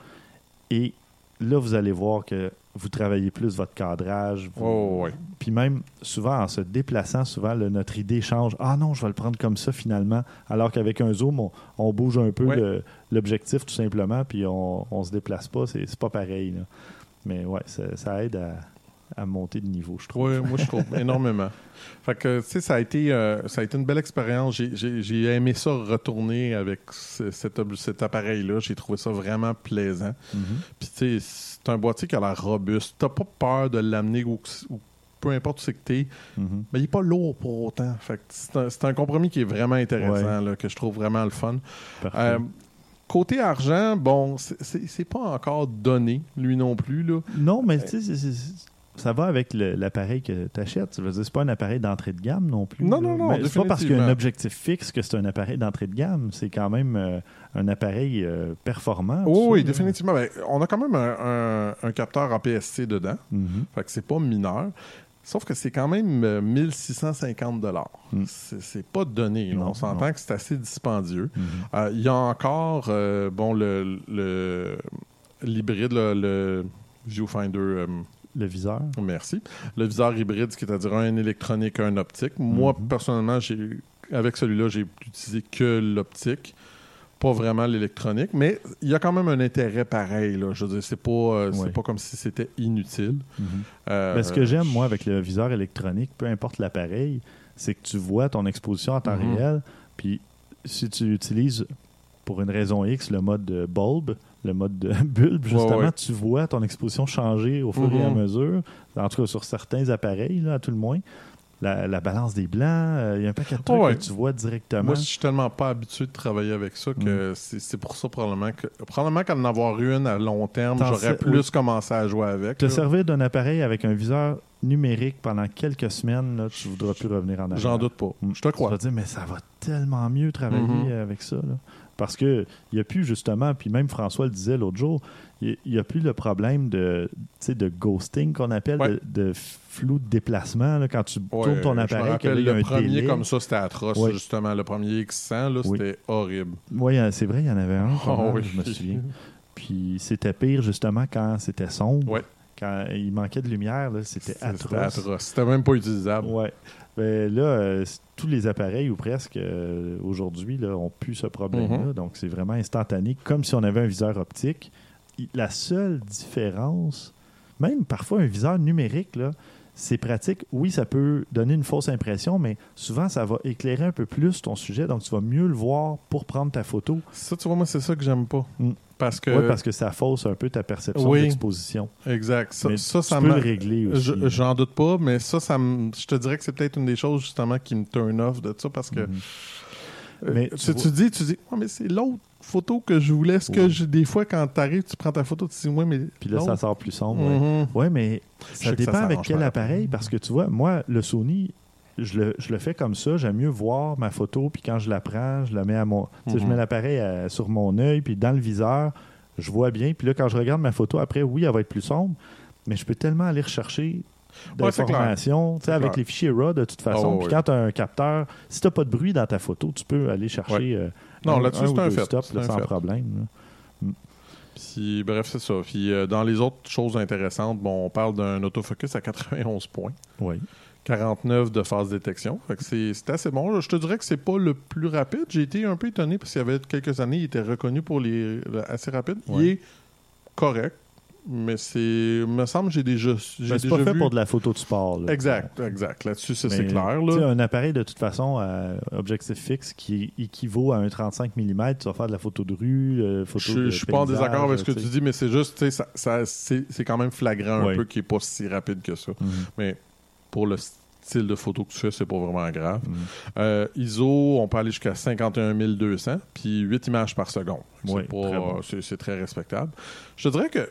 S2: Et là, vous allez voir que vous travaillez plus votre cadrage. vous-
S3: Oh.
S2: Puis même, souvent, en se déplaçant, souvent, notre idée change. Ah non, je vais le prendre comme ça finalement. Alors qu'avec un zoom, on, on bouge un peu l'objectif tout simplement, puis on, on se déplace pas. C'est c'est pas pareil. là. Mais ouais, ça, ça aide à, à monter de niveau, je trouve.
S3: Oui, moi je trouve énormément. Fait que tu sais, ça a été euh, ça a été une belle expérience. J'ai- aimé ça retourner avec ce- cet, cet appareil-là. J'ai trouvé ça vraiment plaisant.
S2: Mhm.
S3: Puis tu sais, c'est un boîtier qui a l'air robuste. T'as pas peur de l'amener où, où- peu importe où c'est que t'es.
S2: Mhm.
S3: Mais il est pas lourd pour autant. Fait c'est un, un compromis qui est vraiment intéressant, là, que je trouve vraiment le fun. Euh, côté argent, bon, c'est- pas encore donné, lui non plus. Là.
S2: Non, mais tu sais, ça va avec l'appareil que tu achètes. Je veux dire, c'est pas un appareil d'entrée de gamme non plus.
S3: Non,
S2: là.
S3: non, non,
S2: Mais C'est pas parce qu'il y a un objectif fixe que c'est un appareil d'entrée de gamme. C'est quand même euh, un appareil euh, performant.
S3: Oh, oui,
S2: là.
S3: définitivement. Ben, on a quand même un, un- un capteur APS-C dedans.
S2: Mhm.
S3: Fait que c'est pas mineur. Sauf que c'est quand même euh, 1650 dollars.
S2: Mm.
S3: C'est pas donné. là.
S2: Non,
S3: on s'entend que c'est assez dispendieux.
S2: Mhm.
S3: Euh, Il y a encore euh, bon le le- l'hybride, le, le Viewfinder. euh,
S2: Le viseur.
S3: merci. Le viseur hybride, ce qui est à dire un électronique, un optique. Moi,
S2: Mhm.
S3: personnellement, j'ai avec celui-là, j'ai utilisé que l'optique. Pas vraiment l'électronique, mais il y a quand même un intérêt pareil. Là. Je veux dire, c'est pas, euh, pas comme si c'était inutile.
S2: Mhm.
S3: Euh,
S2: Ben, ce que j'aime, moi, avec le viseur électronique, peu importe l'appareil, c'est que tu vois ton exposition en temps
S3: Mhm.
S2: réel. Puis si tu utilises, pour une raison X, le mode de bulbe, le mode de bulbe, justement,
S3: ouais.
S2: tu vois ton exposition changer au fur et à
S3: Mhm.
S2: mesure. En tout cas, sur certains appareils, là, à tout le moins. La, la balance des blancs, euh, il y a un paquet de trucs
S3: ouais.
S2: que tu vois directement.
S3: Moi, je suis tellement pas habitué de travailler avec ça que
S2: Mm.
S3: c'est pour ça probablement que probablement qu'en avoir une à long terme, j'aurais plus commencé à jouer avec.
S2: Te servir d'un appareil avec un viseur numérique pendant quelques semaines, là, tu voudras plus revenir en arrière.
S3: J'en doute pas.
S2: Mm.
S3: Je te
S2: Tu
S3: crois.
S2: vas dire, mais ça va tellement mieux travailler
S3: Mhm.
S2: avec ça. là. Parce que il n'y a plus justement, puis même François le disait l'autre jour, il n'y a plus le problème de, tu de ghosting qu'on appelle,
S3: Ouais.
S2: de, de flou de déplacement. là, quand tu
S3: Ouais,
S2: tournes ton
S3: je me
S2: appareil, que là,
S3: rappelle,
S2: il y a
S3: le premier
S2: délai?
S3: comme ça, c'était atroce,
S2: Ouais.
S3: justement. Le premier X100, là,
S2: Oui.
S3: c'était horrible.
S2: Oui, c'est vrai, il y en avait un,
S3: Oh,
S2: mal,
S3: oui.
S2: je me souviens. Puis c'était pire justement quand c'était sombre. Quand il manquait de lumière, c'était atroce.
S3: atroce. C'était même pas utilisable.
S2: Ouais. Ben, là, euh, tous les appareils, ou presque, euh, aujourd'hui, ont plus ce problème-là.
S3: Mhm.
S2: Donc, c'est vraiment instantané, comme si on avait un viseur optique. La seule différence, même parfois un viseur numérique, là, c'est pratique. Oui, ça peut donner une fausse impression, mais souvent, ça va éclairer un peu plus ton sujet. Donc, tu vas mieux le voir pour prendre ta photo.
S3: Ça, tu vois, moi, c'est ça que j'aime pas.
S2: Mm.
S3: Parce que.
S2: Ouais, parce que ça fausse un peu ta perception
S3: Oui.
S2: d'exposition.
S3: Exact. Ça,
S2: Mais
S3: ça,
S2: tu
S3: ça
S2: peux
S3: m'a-
S2: le régler aussi.
S3: Je- J'en doute pas, mais ça, ça me- je te dirais que c'est peut-être une des choses justement qui me turn off de ça parce que
S2: Mhm.
S3: euh,
S2: Mais
S3: tu,
S2: tu
S3: dis, tu dis, Ouais, mais c'est l'autre photo que je voulais. Ce que
S2: Oui.
S3: je- des fois, quand tu arrives, tu prends ta photo, tu dis, ouais, mais.
S2: Puis là, ça sort plus sombre. ouais.
S3: Mhm.
S2: Oui, mais
S3: Je
S2: ça
S3: sais que ça
S2: dépend avec quel appareil, parce que tu vois, moi, le Sony, je le, je le fais comme ça. J'aime mieux voir ma photo, puis quand je la prends, je la mets à mon. Je mets l'appareil à- sur mon œil, puis dans le viseur, je vois bien. Puis là, quand je regarde ma photo, après, oui, elle va être plus sombre, mais je peux tellement aller rechercher
S3: Ouais.
S2: D'informations,
S3: C'est
S2: avec
S3: clair.
S2: les fichiers RAW de toute façon.
S3: Oh,
S2: puis
S3: oui.
S2: quand tu as un capteur, si tu n'as pas de bruit dans ta photo, tu peux aller chercher euh,
S3: Non,
S2: un,
S3: c'est
S2: ou
S3: un
S2: deux
S3: fait.
S2: stops là,
S3: un
S2: sans
S3: fait.
S2: problème. là.
S3: Puis, bref, c'est ça. Puis, euh, dans les autres choses intéressantes, bon, on parle d'un autofocus à 91 points.
S2: Oui.
S3: 49 de phase détection. C'est assez bon. Je te dirais que c'est pas le plus rapide. J'ai été un peu étonné parce qu'il y avait quelques années, il était reconnu pour les le- assez rapide. Il
S2: Ouais.
S3: est correct, mais c'est me semble que j'ai déjà j'ai
S2: Ben, c'est
S3: déjà
S2: pas fait
S3: vu-
S2: pour de la photo de sport. là.
S3: Exact, exact. Là-dessus, ça, c'est clair. Là.
S2: un appareil de toute façon à objectif fixe qui équivaut à un 35 mm, tu vas faire de la photo de rue, euh, photo
S3: Je,
S2: de
S3: je suis pas en désaccord avec ce que
S2: tu
S3: dis, mais c'est juste, tu sais, ça, ça- c'est c'est quand même flagrant un peu qu'il n'est pas si rapide que ça.
S2: Mhm,
S3: Mais pour le style de photo que tu fais, c'est pas vraiment grave.
S2: mhm.
S3: Euh, ISO, on peut aller jusqu'à 51 200, puis 8 images par seconde. C'est
S2: Oui,
S3: pas-
S2: très bon.
S3: c'est c'est très respectable. Je te dirais que,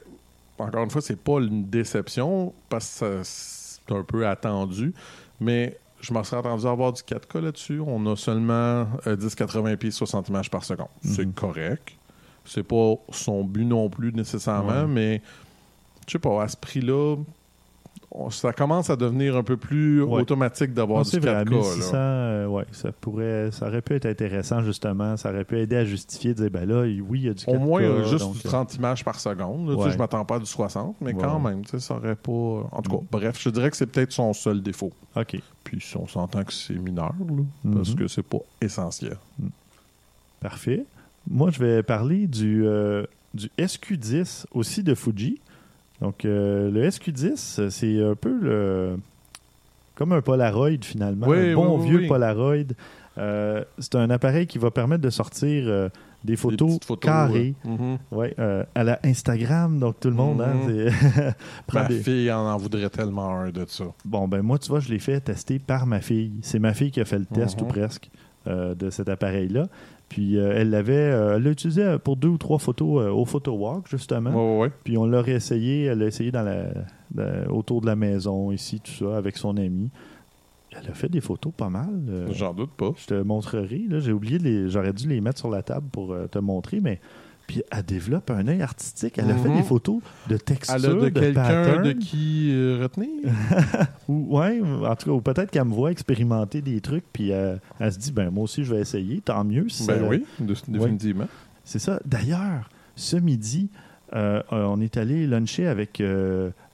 S3: encore une fois, c'est pas une déception, parce que c'est un peu attendu, mais je m'en serais attendu à avoir du 4K là-dessus. On a seulement euh, 1080p 60 images par seconde. C'est
S2: Mhm.
S3: correct. C'est pas son but non plus nécessairement,
S2: Ouais.
S3: mais je sais pas, à ce prix-là, on- ça commence à devenir un peu plus
S2: Ouais.
S3: automatique d'avoir
S2: Non,
S3: du
S2: c'est vrai, à
S3: 4K.
S2: 1600,
S3: là.
S2: euh, ouais, ça pourrait, ça aurait pu être intéressant justement. Ça aurait pu aider à justifier, de dire ben là, oui, il y a du 4K.
S3: Au moins, euh, juste
S2: donc,
S3: du
S2: euh,
S3: 30 images par seconde. là. Tu sais,
S2: Ouais.
S3: Je m'attends pas à du 60, mais quand même, tu sais, ça aurait pas. En tout cas,
S2: Mm.
S3: bref, je dirais que c'est peut-être son seul défaut.
S2: ok,
S3: Puis si on s'entend que c'est mineur, là,
S2: Mhm.
S3: parce que c'est pas essentiel.
S2: parfait. Moi, je vais parler du, euh, du SQ10 aussi de Fuji. Donc, euh, le SQ10, c'est un peu le comme un Polaroid finalement,
S3: Oui,
S2: un bon
S3: oui, oui,
S2: vieux
S3: oui.
S2: Polaroid. Euh, c'est un appareil qui va permettre de sortir euh, des photos, carrées.
S3: euh, mhm.
S2: Ouais, euh, à la Instagram, donc tout le monde. hein,
S3: Mhm. Ma
S2: des-
S3: fille en, en voudrait tellement un de ça.
S2: Bon, ben moi, tu vois, je l'ai fait tester par ma fille. C'est ma fille qui a fait le test,
S3: Mhm.
S2: ou presque, euh, de cet appareil-là. Puis euh, elle l'avait, euh, elle l'a utilisé euh, pour deux ou trois photos euh, au photo walk, justement.
S3: Ouais, ouais, ouais.
S2: Puis on l'a réessayé, elle l'a essayé dans la, dans- autour de la maison, ici, tout ça, avec son ami. Elle a fait des photos pas mal.
S3: J'en doute pas.
S2: je te montrerai. J'ai oublié, j'aurais dû les mettre sur la table pour te montrer, mais puis elle développe un œil artistique. Elle a fait
S3: Mhm.
S2: des photos de texture,
S3: Elle a de, quelqu'un
S2: pattern.
S3: de qui euh, retenir?
S2: Ou, ouais, en tout cas, ou peut-être qu'elle me voit expérimenter des trucs, puis euh, elle se dit, ben moi aussi, je vais essayer. Tant mieux. Si
S3: ben
S2: ça-
S3: oui, de- définitivement.
S2: C'est ça. D'ailleurs, ce midi, euh, on est allé luncher avec,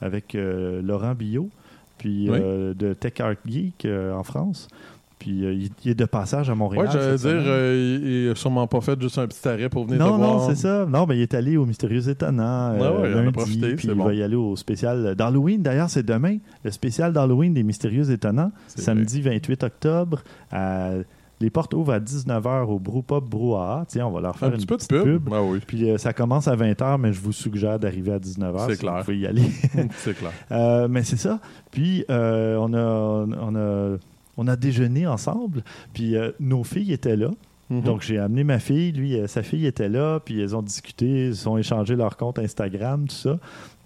S2: avec Laurent Billot, puis
S3: Oui.
S2: de Tech Art Geek en France. Puis euh, il, il est de passage à Montréal.
S3: Ouais, j'allais dire, euh, il, il a sûrement pas fait juste un petit arrêt pour venir
S2: Non,
S3: te
S2: non,
S3: voir.
S2: c'est ça. Non, mais il est allé au Mystérieux Étonnant euh,
S3: Ah ouais, il en a
S2: lundi,
S3: profité,
S2: puis il
S3: bon.
S2: va y aller au spécial d'Halloween. D'ailleurs, c'est demain, le spécial d'Halloween des Mystérieux Étonnants, samedi 28 octobre. à- les portes ouvrent à 19h au Brew Pub Brouhaha. Tiens, on va leur faire
S3: Un
S2: une
S3: petit peu de
S2: petite
S3: pub? Ah oui,
S2: Puis euh, ça commence à 20h, mais je vous suggère d'arriver à 19h.
S3: C'est
S2: si
S3: clair.
S2: Vous pouvez y aller.
S3: c'est clair.
S2: Euh, mais c'est ça. Puis euh, on, a, on, a, on a déjeuné ensemble. Puis euh, nos filles étaient là.
S3: Mhm.
S2: Donc j'ai amené ma fille, lui, euh, sa fille était là. Puis elles ont discuté, ils ont échangé leur compte Instagram, tout ça.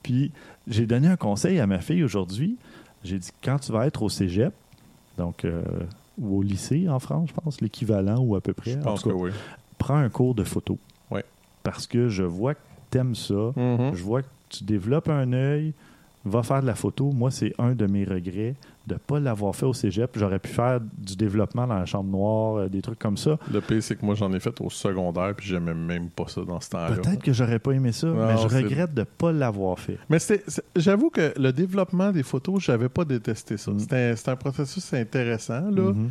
S2: Puis j'ai donné un conseil à ma fille aujourd'hui. J'ai dit quand tu vas être au cégep, donc euh, ou au lycée en France, je pense, l'équivalent ou à peu près.
S3: je
S2: en
S3: pense que oui.
S2: prends un cours de photo.
S3: Ouais.
S2: Parce que je vois que t'aimes ça.
S3: Mhm.
S2: Je vois que tu développes un œil, va faire de la photo. Moi, c'est un de mes regrets de ne pas l'avoir fait au cégep. J'aurais pu faire du développement dans la chambre noire, euh, des trucs comme ça.
S3: Le pire, c'est que moi, j'en ai fait au secondaire, puis j'aimais même pas ça dans ce temps-là.
S2: Peut-être que j'aurais pas aimé ça,
S3: Non,
S2: mais je regrette de ne pas l'avoir fait.
S3: Mais j'avoue que le développement des photos, j'avais pas détesté ça.
S2: Mm.
S3: C'était c'était un processus intéressant, là,
S2: Mhm.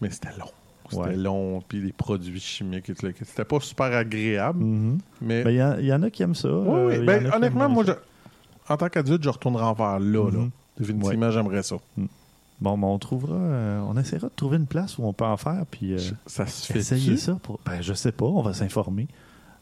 S3: mais c'était long. C'était
S2: Ouais.
S3: long, puis les produits chimiques, et tout c'était pas super agréable,
S2: Mhm.
S3: mais...
S2: Ben, Il y, en- il y en a qui aiment ça.
S3: Oui,
S2: euh,
S3: oui.
S2: y
S3: Ben, honnêtement, moi, je- en tant qu'adulte, je retournerai en vers là. là. Définitivement, j'aimerais ça.
S2: Bon, ben, on trouvera, euh, on essaiera de trouver une place où on peut en faire, puis euh,
S3: Ça se fait
S2: essayer ça. Pour... Ben, je sais pas, on va s'informer.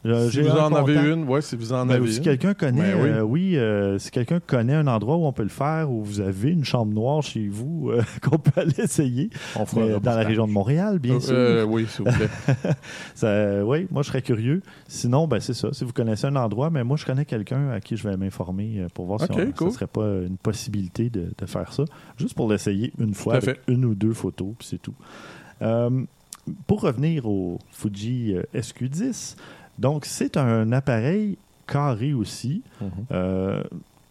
S2: Euh,
S3: Si vous en avez une, ouais, si vous en
S2: Ben,
S3: avez
S2: si
S3: une.
S2: quelqu'un connaît,
S3: Ben oui.
S2: euh, oui, euh, si quelqu'un connaît un endroit où on peut le faire, où vous avez une chambre noire chez vous, euh, qu'on peut aller essayer,
S3: on fera
S2: mais
S3: un
S2: dans la région de Montréal, bien sûr.
S3: oui, s'il vous plaît.
S2: Ça, oui, moi je serais curieux. Sinon, ben c'est ça. Si vous connaissez un endroit, mais moi je connais quelqu'un à qui je vais m'informer pour voir si
S3: cool.
S2: ça serait pas une possibilité de, de faire ça, juste pour l'essayer une fois avec une ou deux photos, puis c'est tout. Pour revenir au Fuji euh, SQ10, donc c'est un appareil carré aussi. Euh,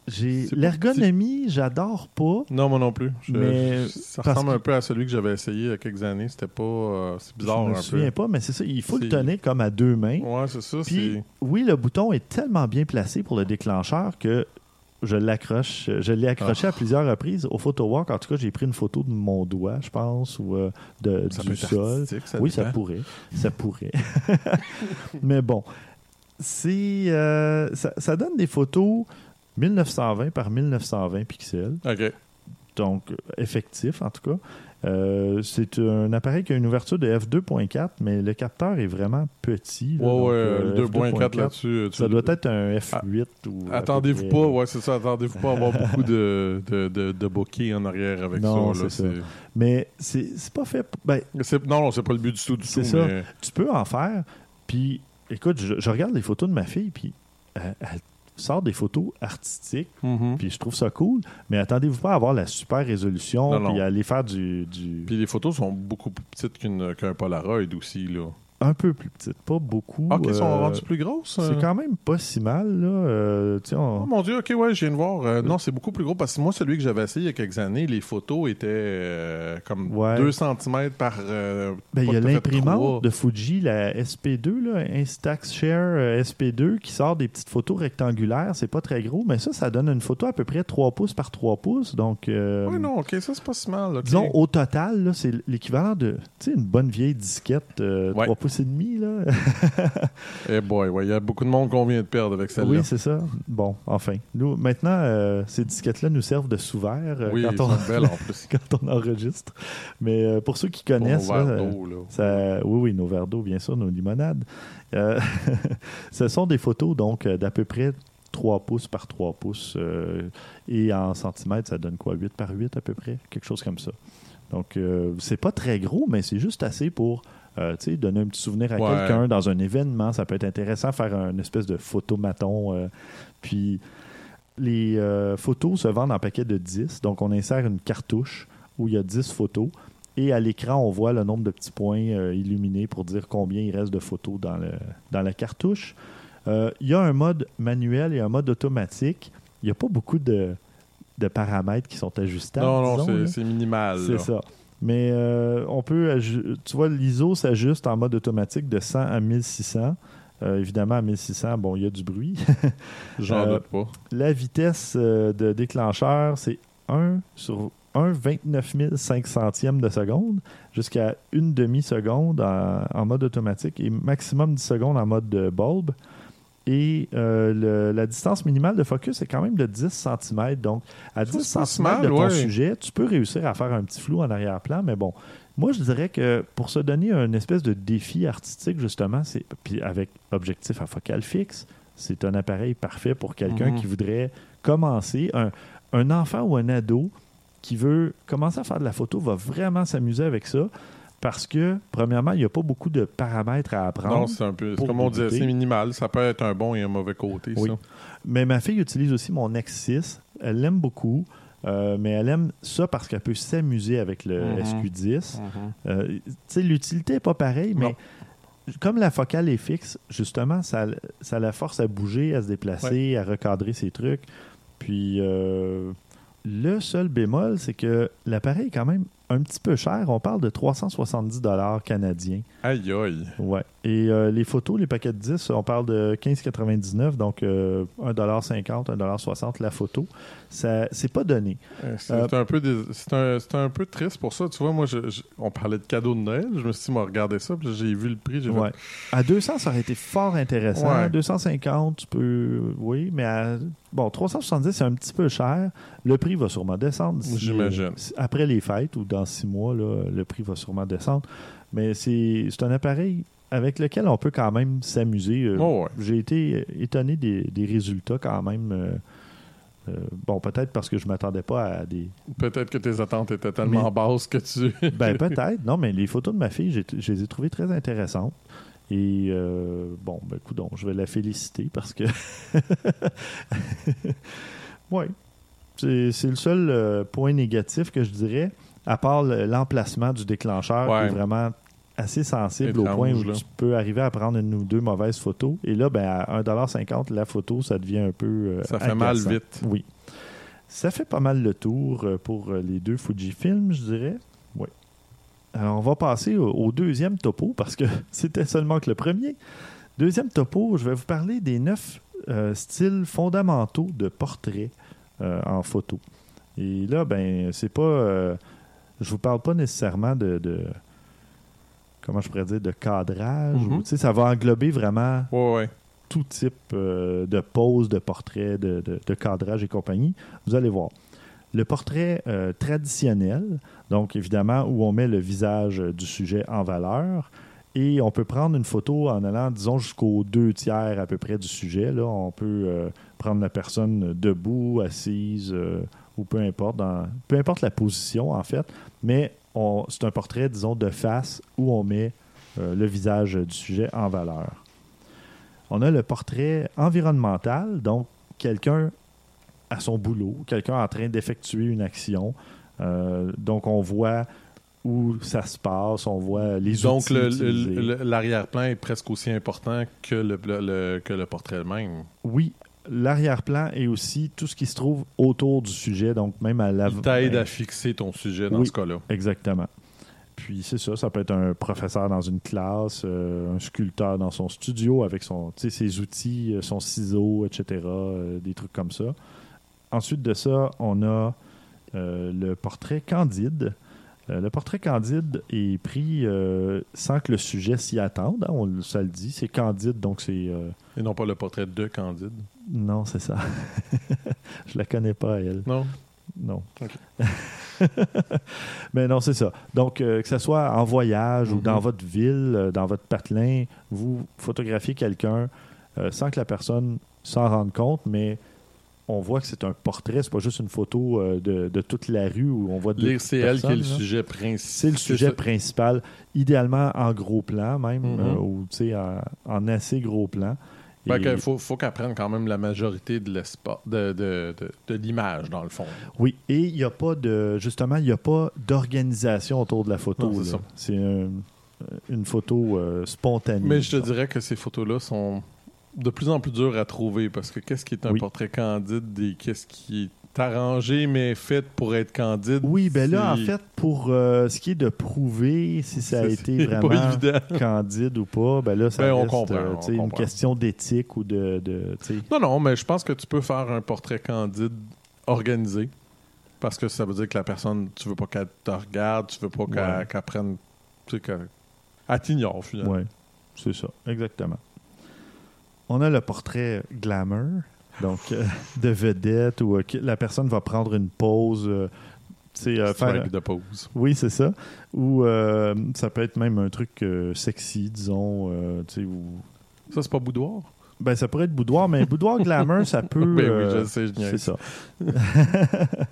S2: j'ai l'ergonomie, j'adore pas.
S3: Non, moi non plus. Je-
S2: Mais
S3: je- ça ressemble
S2: que-
S3: un peu à celui que j'avais essayé il y a quelques années. C'était pas. euh, c'est bizarre
S2: je me
S3: un
S2: souviens
S3: peu.
S2: pas, mais c'est ça. Il faut le tenir comme à deux mains.
S3: Ouais, c'est ça.
S2: Puis,
S3: c'est-
S2: oui, le bouton est tellement bien placé pour le déclencheur que je l'accroche. Je l'ai accroché
S3: Ah.
S2: à plusieurs reprises. Au photo walk, en tout cas, j'ai pris une photo de mon doigt, je pense, ou euh, de,
S3: ça
S2: du sol.
S3: ça
S2: oui, ça pourrait. Ça pourrait. Mais bon, c'est euh, ça, ça donne des photos 1920 par 1920 pixels.
S3: OK.
S2: Donc, effectif en tout cas. Euh, c'est un appareil qui a une ouverture de f2.4, mais le capteur est vraiment petit. là.
S3: Ouais,
S2: Donc,
S3: ouais,
S2: euh,
S3: le 2.4 là-dessus. euh,
S2: Ça doit être un F8 ou. à peu
S3: Attendez-vous pas, ouais, c'est ça. Attendez-vous pas à avoir beaucoup de, de, de, de bokeh en arrière avec
S2: Non,
S3: ça. là,
S2: c'est ça. Mais c'est pas fait. Ben,
S3: Non, non, c'est pas le but du tout. Du
S2: C'est ça.
S3: mais-
S2: tu peux en faire. Puis, écoute, je, je regarde les photos de ma fille, puis elle, elle sort des photos artistiques,
S3: Mhm.
S2: puis je trouve ça cool. Mais attendez-vous pas à avoir la super résolution,
S3: Non,
S2: puis aller faire du. du...
S3: Puis les photos sont beaucoup plus petites qu'une- qu'un Polaroid aussi. Là.
S2: Un peu plus petites, pas beaucoup.
S3: Ok, ils sont
S2: euh,
S3: rendus plus grosses.
S2: C'est quand même pas si mal, là. Euh, on-
S3: Oh mon dieu, ok, ouais, je viens de voir. Euh, non, c'est beaucoup plus gros parce que moi, celui que j'avais essayé il y a quelques années, les photos étaient euh, comme
S2: Ouais.
S3: 2 cm par. euh,
S2: Ben, il y a l'imprimante de Fuji, la SP2, là, Instax Share euh, SP2, qui sort des petites photos rectangulaires. C'est pas très gros, mais ça, ça donne une photo à peu près 3 pouces par 3 pouces. Donc, euh,
S3: Ouais, non, ok, ça c'est pas si mal.
S2: disons, au total, là, c'est l'équivalent de une bonne vieille disquette, euh,
S3: Ouais.
S2: 3 pouces et demi. Là.
S3: Eh boy, ouais, il y a beaucoup de monde qu'on vient de perdre avec celle-là.
S2: oui, c'est ça. Bon, enfin. Nous, maintenant, euh, ces disquettes-là nous servent de sous-verre euh,
S3: Oui,
S2: quand, on...
S3: sont belles en plus.
S2: quand on enregistre. Mais euh, pour ceux qui connaissent, là,
S3: là.
S2: Ça- oui, oui, nos verres d'eau, bien sûr, nos limonades. Euh, ce sont des photos donc euh, d'à peu près 3 pouces par 3 pouces. euh, et en centimètres, ça donne quoi 8 par 8 à peu près Quelque chose comme ça. Donc, euh, c'est pas très gros, mais c'est juste assez pour euh, donner un petit souvenir à
S3: Ouais.
S2: quelqu'un dans un événement. Ça peut être intéressant, faire une espèce de photomaton. euh, puis, les euh, photos se vendent en paquets de 10. Donc, on insère une cartouche où il y a 10 photos. Et à l'écran, on voit le nombre de petits points illuminés pour dire combien il reste de photos dans, le, dans la cartouche. Il y a un mode manuel et un mode automatique. Il n'y a pas beaucoup de, de paramètres qui sont ajustables.
S3: Non, non, c'est- minimal.
S2: C'est ça. Mais euh, on peut, tu vois, l'ISO s'ajuste en mode automatique de 100 à 1600. Euh, évidemment, à 1600, bon, il y a du bruit.
S3: J'en
S2: Euh,
S3: doute pas.
S2: La vitesse de déclencheur, c'est 1 sur 1 29 500e de seconde jusqu'à une demi-seconde en, en mode automatique et maximum 10 secondes en mode de bulbe. Et euh, le- la distance minimale de focus est quand même de 10 cm. Donc, à 10
S3: c'est pas si
S2: cm
S3: mal,
S2: de ton
S3: ouais.
S2: sujet, tu peux réussir à faire un petit flou en arrière-plan. Mais bon, moi, je dirais que pour se donner un espèce de défi artistique, justement, c'est puis avec objectif à focale fixe, c'est un appareil parfait pour quelqu'un
S3: Mhm.
S2: qui voudrait commencer. Un, un enfant ou un ado qui veut commencer à faire de la photo va vraiment s'amuser avec ça parce que, premièrement, il n'y a pas beaucoup de paramètres à apprendre.
S3: Non, c'est un peu. Comme on disait, c'est minimal. Ça peut être un bon et un mauvais côté,
S2: Oui.
S3: ça.
S2: Mais ma fille utilise aussi mon X6. Elle l'aime beaucoup. euh, mais elle aime ça parce qu'elle peut s'amuser avec le
S3: Mhm.
S2: SQ10.
S3: Mhm.
S2: Euh, tu sais, l'utilité n'est pas pareille, mais comme la focale est fixe, justement, ça, ça la force à bouger, à se déplacer, à recadrer ses trucs. Puis euh, le seul bémol, c'est que l'appareil est quand même un petit peu cher. On parle de 370 dollars canadiens.
S3: Aïe, aïe.
S2: Ouais. Et euh, les photos, les paquets de 10, on parle de 15,99, donc euh, 1,50 1,60 la photo. Ça, c'est pas donné.
S3: Euh, C'est un, peu des- c'est un, c'est un peu triste pour ça. Tu vois, moi, je- je- on parlait de cadeaux de Noël. Je me suis dit, moi, regardez ça. Puis j'ai vu le prix. J'ai fait,
S2: Ouais. À 200, ça aurait été fort intéressant.
S3: Ouais.
S2: 250, tu peux. Oui, mais à. Bon, 370, c'est un petit peu cher. Le prix va sûrement descendre.
S3: J'imagine.
S2: après les fêtes ou dans six mois, là, le prix va sûrement descendre. Mais c'est c'est un appareil avec lequel on peut quand même s'amuser. Euh,
S3: Oh, ouais.
S2: J'ai été étonné des, des résultats quand même. euh, euh, bon, peut-être parce que je m'attendais pas à des.
S3: Peut-être que tes attentes étaient tellement
S2: Mais-
S3: basses que tu.
S2: Ben peut-être. Non, mais les photos de ma fille, je les ai trouvées très intéressantes. Et euh, bon, ben écoute, je vais la féliciter parce que. oui. C'est le seul euh, point négatif que je dirais, à part le- l'emplacement du déclencheur qui est vraiment assez sensible au point où
S3: là.
S2: tu peux arriver à prendre une ou deux mauvaises photos. Et là, ben, à 1,50$, la photo, ça devient un peu. euh,
S3: Ça fait mal vite.
S2: Oui. Ça fait pas mal le tour euh, pour euh, les deux Fujifilm, je dirais. Oui. Alors, on va passer au, au deuxième topo parce que c'était seulement que le premier. Deuxième topo, je vais vous parler des neuf euh, styles fondamentaux de portrait euh, en photo. Et là, ben, c'est pas. euh, je vous parle pas nécessairement de. de- comment je pourrais dire, de cadrage.
S3: Mhm.
S2: ou, tu sais, ça va englober vraiment
S3: Ouais, ouais.
S2: tout type euh, de pose, de portrait, de, de- de cadrage et compagnie. Vous allez voir. Le portrait euh, traditionnel, donc évidemment où on met le visage euh, du sujet en valeur, et on peut prendre une photo en allant, disons, jusqu'aux deux tiers à peu près du sujet. Là, on peut euh, prendre la personne debout, assise, euh, ou peu importe, dans, peu importe la position en fait, mais c'est un portrait, disons, de face où on met euh, le visage du sujet en valeur. On a le portrait environnemental, donc quelqu'un à son boulot, quelqu'un en train d'effectuer une action. Euh, donc on voit où ça se passe, on voit les
S3: Donc, l'arrière-plan est presque aussi important que le, le- le- que le portrait même.
S2: Oui, l'arrière-plan et aussi tout ce qui se trouve autour du sujet, donc même à la...
S3: Il t'aide à fixer ton sujet dans
S2: Oui.
S3: ce cas-là.
S2: Exactement. Puis c'est ça, ça peut être un professeur dans une classe, euh, un sculpteur dans son studio avec son, ses outils, euh, son ciseau, etc., euh, des trucs comme ça. Ensuite de ça, on a euh, le portrait candide. Euh, le portrait candide est pris euh, sans que le sujet s'y attende. hein, on, le- ça le dit, c'est candide, donc c'est... euh,
S3: Et non pas le portrait de Candide.
S2: non, c'est ça. Je la connais pas, elle.
S3: Non?
S2: Non.
S3: Ok.
S2: Mais non, c'est ça. Donc, que ce soit en voyage ou
S3: Mhm.
S2: dans votre ville, dans votre patelin, vous photographiez quelqu'un sans que la personne s'en rende compte, mais on voit que c'est un portrait, c'est pas juste une photo euh, de, de toute la rue où on voit deux
S3: elle qui est le sujet principal.
S2: C'est le sujet principal, idéalement en gros plan même,
S3: Mhm.
S2: euh, ou tu sais, en, en assez gros plan. Et-
S3: que faut, faut qu'elle prenne quand même la majorité de l'espace, de, de, de, de l'image, dans le fond.
S2: Oui, et il n'y a pas de. Justement, il n'y a pas d'organisation autour de la photo.
S3: C'est
S2: un- une photo euh, spontanée.
S3: Mais je te dirais que ces photos-là sont de plus en plus dures à trouver parce que qu'est-ce qui est un
S2: Oui.
S3: portrait candide et qu'est-ce qui est arrangé mais fait pour être candide.
S2: Oui, ben là, en fait, pour euh, ce qui est de prouver si ça a été vraiment candide ou pas, ben là, ça
S3: Ben, on
S2: reste
S3: comprend,
S2: euh,
S3: on
S2: une question d'éthique ou de. de.
S3: Non, non, mais je pense que tu peux faire un portrait candide organisé. Parce que ça veut dire que la personne, tu veux pas qu'elle te regarde, tu veux pas qu'elle
S2: Ouais.
S3: prenne. Tu sais, qu'elle elle t'ignore finalement.
S2: Ouais, c'est ça, exactement. On a le portrait glamour, donc euh, de vedette, où euh, la personne va prendre une pause. euh, euh, faire,
S3: de pause.
S2: Oui, c'est ça. Ou euh, ça peut être même un truc euh, sexy, disons.
S3: Ça, c'est pas boudoir?
S2: Ben, ça pourrait être boudoir, mais boudoir glamour, ça peut.
S3: Ben oui, je sais, je.
S2: C'est ça.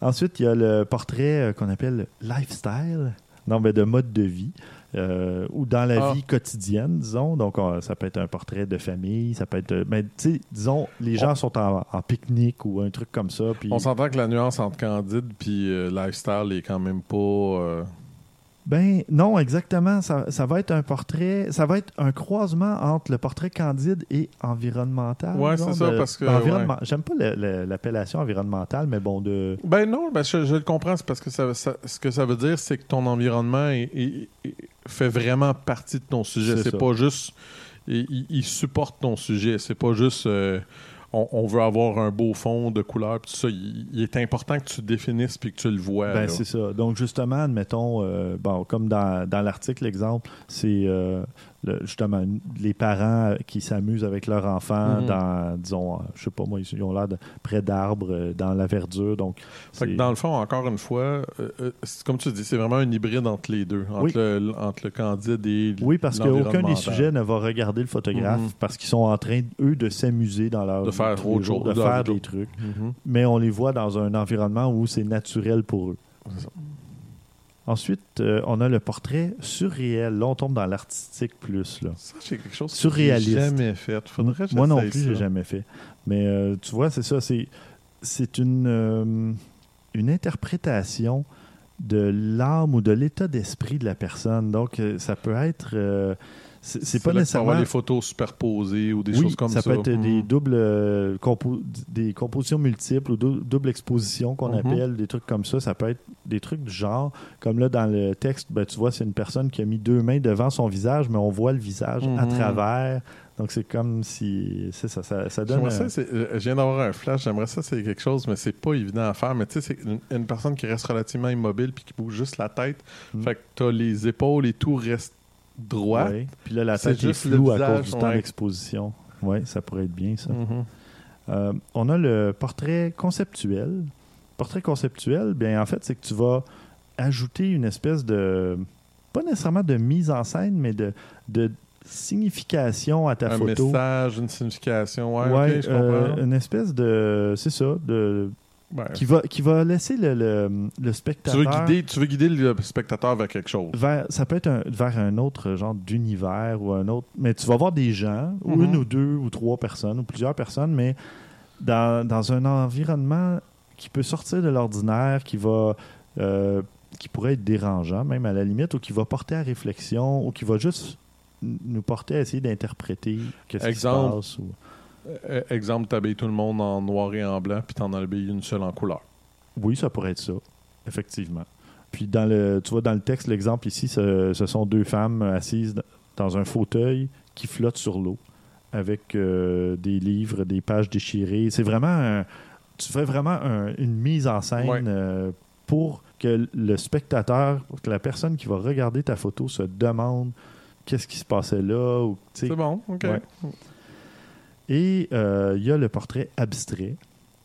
S2: Ensuite, il y a le portrait qu'on appelle lifestyle, non, mais de mode de vie, euh, ou dans la
S3: Ah.
S2: vie quotidienne, disons. Donc, on- ça peut être un portrait de famille, ça peut être. euh, Mais, tu sais, disons, les gens sont en, en pique-nique ou un truc comme ça. Puis,
S3: On s'entend que la nuance entre Candide puis euh, Lifestyle est quand même pas.
S2: Ben non, exactement. Ça, ça va être un portrait, ça va être un croisement entre le portrait candide et environnemental. Disons,
S3: c'est ça,
S2: de-
S3: parce que,
S2: environnement- J'aime pas l'appellation environnementale, mais bon, de.
S3: Ben non, ben je, je le comprends. C'est parce que ça, ça- ce que ça veut dire, c'est que ton environnement est- est- est- fait vraiment partie de ton sujet.
S2: C'est
S3: pas juste. Il supporte ton sujet. C'est pas juste. euh, on, on veut avoir un beau fond de couleur. Tout ça. Il, il est important que tu définisses puis que tu le vois.
S2: Ben, c'est ça. Donc, justement, admettons, euh, bon, comme dans, dans l'article, l'exemple, c'est euh, le- justement les parents qui s'amusent avec leurs enfants
S3: Mhm.
S2: dans, disons, euh, je sais pas moi, ils ont l'air près d'arbres, euh, dans la verdure. Donc,
S3: Fait que dans le fond, encore une fois, euh, euh, c'est- comme tu dis, c'est vraiment un hybride entre les deux, entre,
S2: Oui.
S3: le, entre le candide et
S2: Oui, parce qu'aucun des sujets ne va regarder le photographe
S3: Mhm.
S2: parce qu'ils sont en train, eux, de s'amuser dans leur
S3: De faire autre chose,
S2: de faire des trucs.
S3: Mhm.
S2: Mais on les voit dans un environnement où c'est naturel pour eux. Ensuite, euh, on a le portrait surréel. Là, on tombe dans l'artistique plus. Là.
S3: Ça, c'est quelque chose que
S2: Surréaliste.
S3: j'ai jamais fait. Faudrait
S2: Moi non plus, j'ai jamais fait. Mais euh, tu vois, c'est ça. C'est, c'est une, euh, une interprétation de l'âme ou de l'état d'esprit de la personne. Donc, ça peut être. C'est, pas
S3: là
S2: nécessairement.
S3: avoir des photos superposées ou des
S2: oui,
S3: choses comme
S2: ça
S3: ça.
S2: peut être des
S3: Mhm.
S2: doubles euh, compo- des compositions multiples ou dou- double exposition qu'on
S3: Mhm.
S2: appelle, des trucs comme ça. Ça peut être des trucs du genre. Comme là, dans le texte, ben, tu vois, c'est une personne qui a mis deux mains devant son visage, mais on voit le visage à
S3: Mhm.
S2: travers. Donc, c'est comme si. C'est ça, ça, ça donne.
S3: Ça,
S2: un-
S3: c'est- euh, je viens d'avoir un flash. J'aimerais ça, c'est quelque chose, mais c'est pas évident à faire. Mais tu sais, c'est une, une personne qui reste relativement immobile puis qui bouge juste la tête.
S2: Mhm.
S3: Fait que t'as les épaules et tout reste droit.
S2: Ouais. Puis là, la tête est floue à cause du temps
S3: ouais.
S2: d'exposition. Oui, ça pourrait être bien, ça.
S3: Mhm.
S2: Euh, on a le portrait conceptuel. Portrait conceptuel, bien en fait, c'est que tu vas ajouter une espèce de pas nécessairement de mise en scène, mais de, de signification à ta
S3: Un
S2: photo.
S3: message, une signification. Ouais, je
S2: euh,
S3: comprends.
S2: une espèce de c'est ça, de
S3: Ouais.
S2: qui va qui va laisser le, le, le
S3: Tu veux,
S2: spectateur
S3: guider, tu veux guider le spectateur vers quelque chose.
S2: vers ça peut être un- vers un autre genre d'univers ou un autre mais tu vas voir des gens ou
S3: Mhm.
S2: une ou deux ou trois personnes ou plusieurs personnes mais dans, dans un environnement qui peut sortir de l'ordinaire qui va euh, qui pourrait être dérangeant, même à la limite, ou qui va porter à réflexion, ou qui va juste nous porter à essayer d'interpréter qu'est-ce qui se passe.
S3: Euh, exemple, t'habilles tout le monde en noir et en blanc, puis t'en habilles une seule en couleur.
S2: Oui, ça pourrait être ça, effectivement. Puis dans le, tu vois, dans le texte, l'exemple ici, ce, sont deux femmes assises dans un fauteuil qui flottent sur l'eau avec euh, des livres, des pages déchirées. C'est vraiment tu fais vraiment une mise en scène euh, pour que le spectateur, que la personne qui va regarder ta photo se demande qu'est-ce qui se passait là.
S3: C'est bon, ok.
S2: Et euh, il y a le portrait abstrait.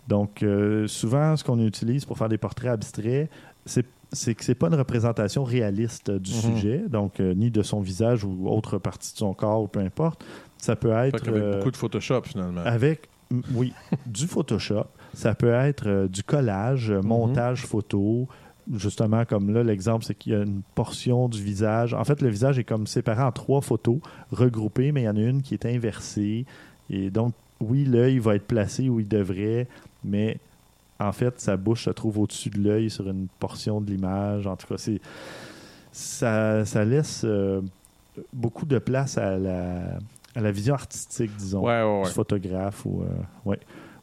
S2: Donc, euh, souvent, ce qu'on utilise pour faire des portraits abstraits, c'est c'est que c'est pas une représentation réaliste du mhm. sujet, donc ni de son visage ou autre partie de son corps, ou peu importe. Ça peut être.
S3: avec beaucoup de Photoshop, finalement.
S2: Avec, oui, du Photoshop. Ça peut être euh, du collage, euh, mhm. montage photo. Justement, comme là, l'exemple, c'est qu'il y a une portion du visage. En fait, le visage est comme séparé en trois photos regroupées, mais il y en a une qui est inversée. Et donc, oui, l'œil va être placé où il devrait, mais en fait, sa bouche se trouve au-dessus de l'œil sur une portion de l'image. En tout cas, c'est ça, ça laisse euh, beaucoup de place à la, à la vision artistique, disons,
S3: du
S2: photographe. Ou, ouais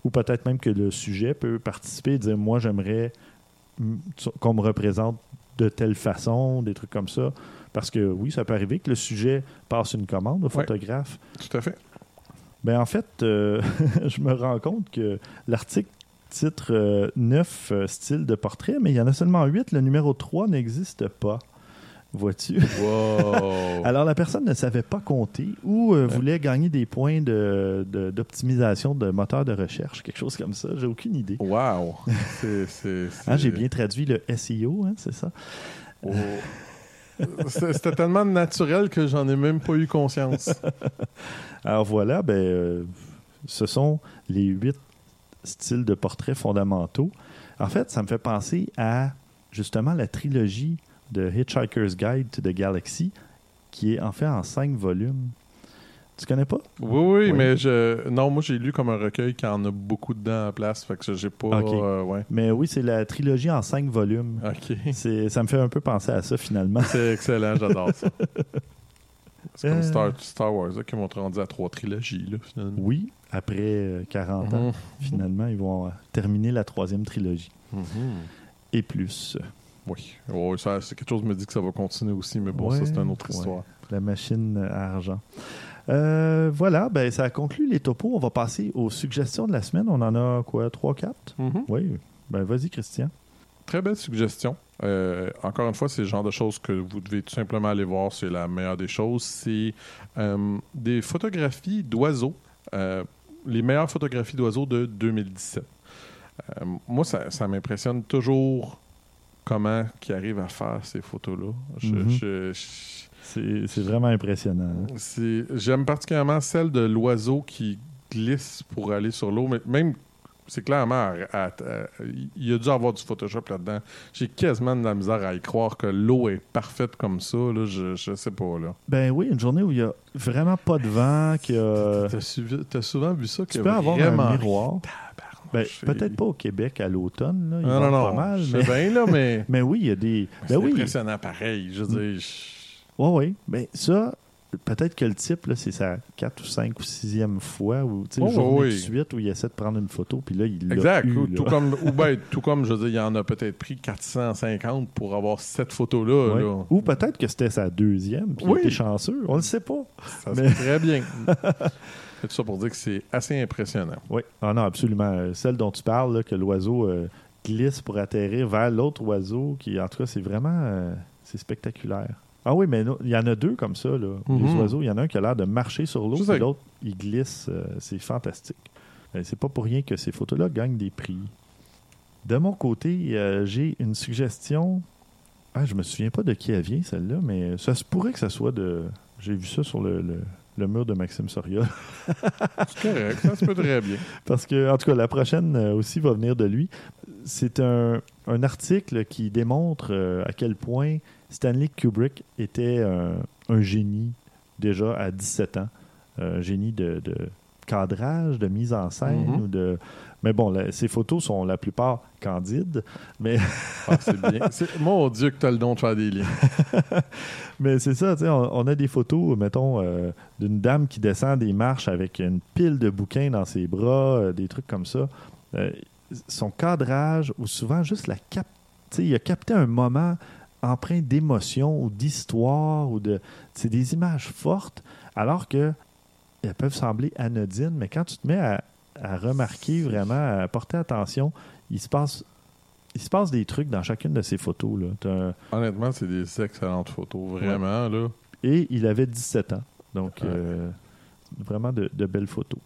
S2: ou peut-être même que le sujet peut participer et dire moi j'aimerais qu'on me représente de telle façon, des trucs comme ça. Parce que oui, ça peut arriver que le sujet passe une commande au photographe.
S3: tout à fait.
S2: Ben, en fait, euh, je me rends compte que l'article titre 9 euh, euh, styles de portrait, mais il y en a seulement 8. Le numéro 3 n'existe pas vois-tu? Alors, la personne ne savait pas compter ou euh, voulait gagner des points d'optimisation de, de, moteur de recherche, quelque chose comme ça. J'ai aucune idée.
S3: Wow!
S2: Ah, j'ai bien traduit le SEO, hein, c'est ça?
S3: Oh. C'était tellement naturel que j'en ai même pas eu conscience.
S2: Alors voilà, ben, euh, ce sont les huit styles de portraits fondamentaux. En fait, ça me fait penser à justement la trilogie de Hitchhiker's Guide to the Galaxy, qui est en fait en cinq volumes. Tu connais pas?
S3: Oui, oui, mais je. Non, moi j'ai lu comme un recueil qui en a beaucoup dedans à place, fait que j'ai pas. Euh, ouais.
S2: Mais oui, c'est la trilogie en cinq volumes.
S3: OK.
S2: Ça me fait un peu penser à ça finalement.
S3: C'est excellent, j'adore ça. C'est comme euh. Star, Wars qui vont rendu à trois trilogies, là, finalement.
S2: Oui, après 40 euh, ans, mhm. finalement, ils vont terminer la troisième trilogie.
S3: Mhm.
S2: Et plus.
S3: Oui, c'est quelque chose me dit que ça va continuer aussi, mais bon, ça, c'est une autre histoire.
S2: La machine à argent. Euh, voilà, ben, ça conclut les topos. On va passer aux suggestions de la semaine. On en a quoi, 3-4
S3: mm-hmm.
S2: Oui. Ben, vas-y, Christian.
S3: Très belle suggestion. Euh, encore une fois, c'est le genre de choses que vous devez tout simplement aller voir. C'est la meilleure des choses. C'est euh, des photographies d'oiseaux. les meilleures photographies d'oiseaux de 2017. moi, ça, ça m'impressionne toujours comment qui arrive à faire ces photos-là.
S2: Mhm. C'est vraiment impressionnant.
S3: Hein. J'aime particulièrement celle de l'oiseau qui glisse pour aller sur l'eau, mais même c'est clairement, il y a dû avoir du Photoshop là-dedans. J'ai quasiment de la misère à y croire que l'eau est parfaite comme ça. Là, je, je sais pas. Là.
S2: Ben oui, une journée où il y a vraiment pas de vent. Tu
S3: as, souvent vu ça?
S2: Tu peux avoir un miroir. Ben, peut-être pas au Québec à l'automne. Là.
S3: non, non, non. Pas mal, mais... bien, là, mais.
S2: mais oui, il y a des.
S3: Ben, c'est impressionnant pareil. Je veux dire.
S2: Oui, oui. Ben, ça, peut-être que le type, c'est sa 4 ou 5 ou 6e fois ou tu sais, oh, de suite où il essaie de prendre une photo, puis là, il l'a Exact.
S3: ou, tout comme, ou ben, tout comme, je veux dire, il en a peut-être pris 450 pour avoir cette photo-là. Là.
S2: Ou peut-être que c'était sa deuxième, puis il était chanceux. On ne le sait pas.
S3: Ça se très bien. C'est tout ça pour dire que c'est assez impressionnant.
S2: Oui, ah non, absolument. Celle dont tu parles, que l'oiseau euh, glisse pour atterrir vers l'autre oiseau, qui, en tout cas, c'est vraiment euh, c'est spectaculaire. Ah oui, mais il y en a deux comme ça, là. Les mhm. oiseaux. Il y en a un qui a l'air de marcher sur l'eau, et l'autre, il glisse. Euh, c'est fantastique. c'est pas pour rien que ces photos-là gagnent des prix. De mon côté, j'ai une suggestion. Ah, je me souviens pas de qui elle vient, celle-là, mais ça se pourrait que ça soit de. J'ai vu ça sur le le mur de Maxime Soria.
S3: c'est correct, ça se peut très bien.
S2: Parce que, en tout cas, la prochaine euh, aussi va venir de lui. C'est un, article qui démontre euh, à quel point Stanley Kubrick était un, génie déjà à 17 ans. Un génie de, cadrage, de mise en scène
S3: Mhm.
S2: ou de. Mais bon, la- ces photos sont la plupart candides, mais,
S3: Ah, c'est bien. Mon Dieu que tu as le don de faire des liens.
S2: mais c'est ça, tu sais, on, on a des photos, mettons, euh, d'une dame qui descend des marches avec une pile de bouquins dans ses bras, euh, des trucs comme ça. Euh, son cadrage, ou souvent juste la cap, il a capté un moment empreint d'émotion ou d'histoire ou de. C'est des images fortes, alors que elles peuvent sembler anodines, mais quand tu te mets à, à remarquer vraiment, à porter attention, il se passe. Il se passe des trucs dans chacune de ces photos. Là.
S3: Honnêtement, c'est des excellentes photos. Vraiment, là.
S2: Et il avait 17 ans. Donc,
S3: Ouais.
S2: euh, vraiment de, de belles photos.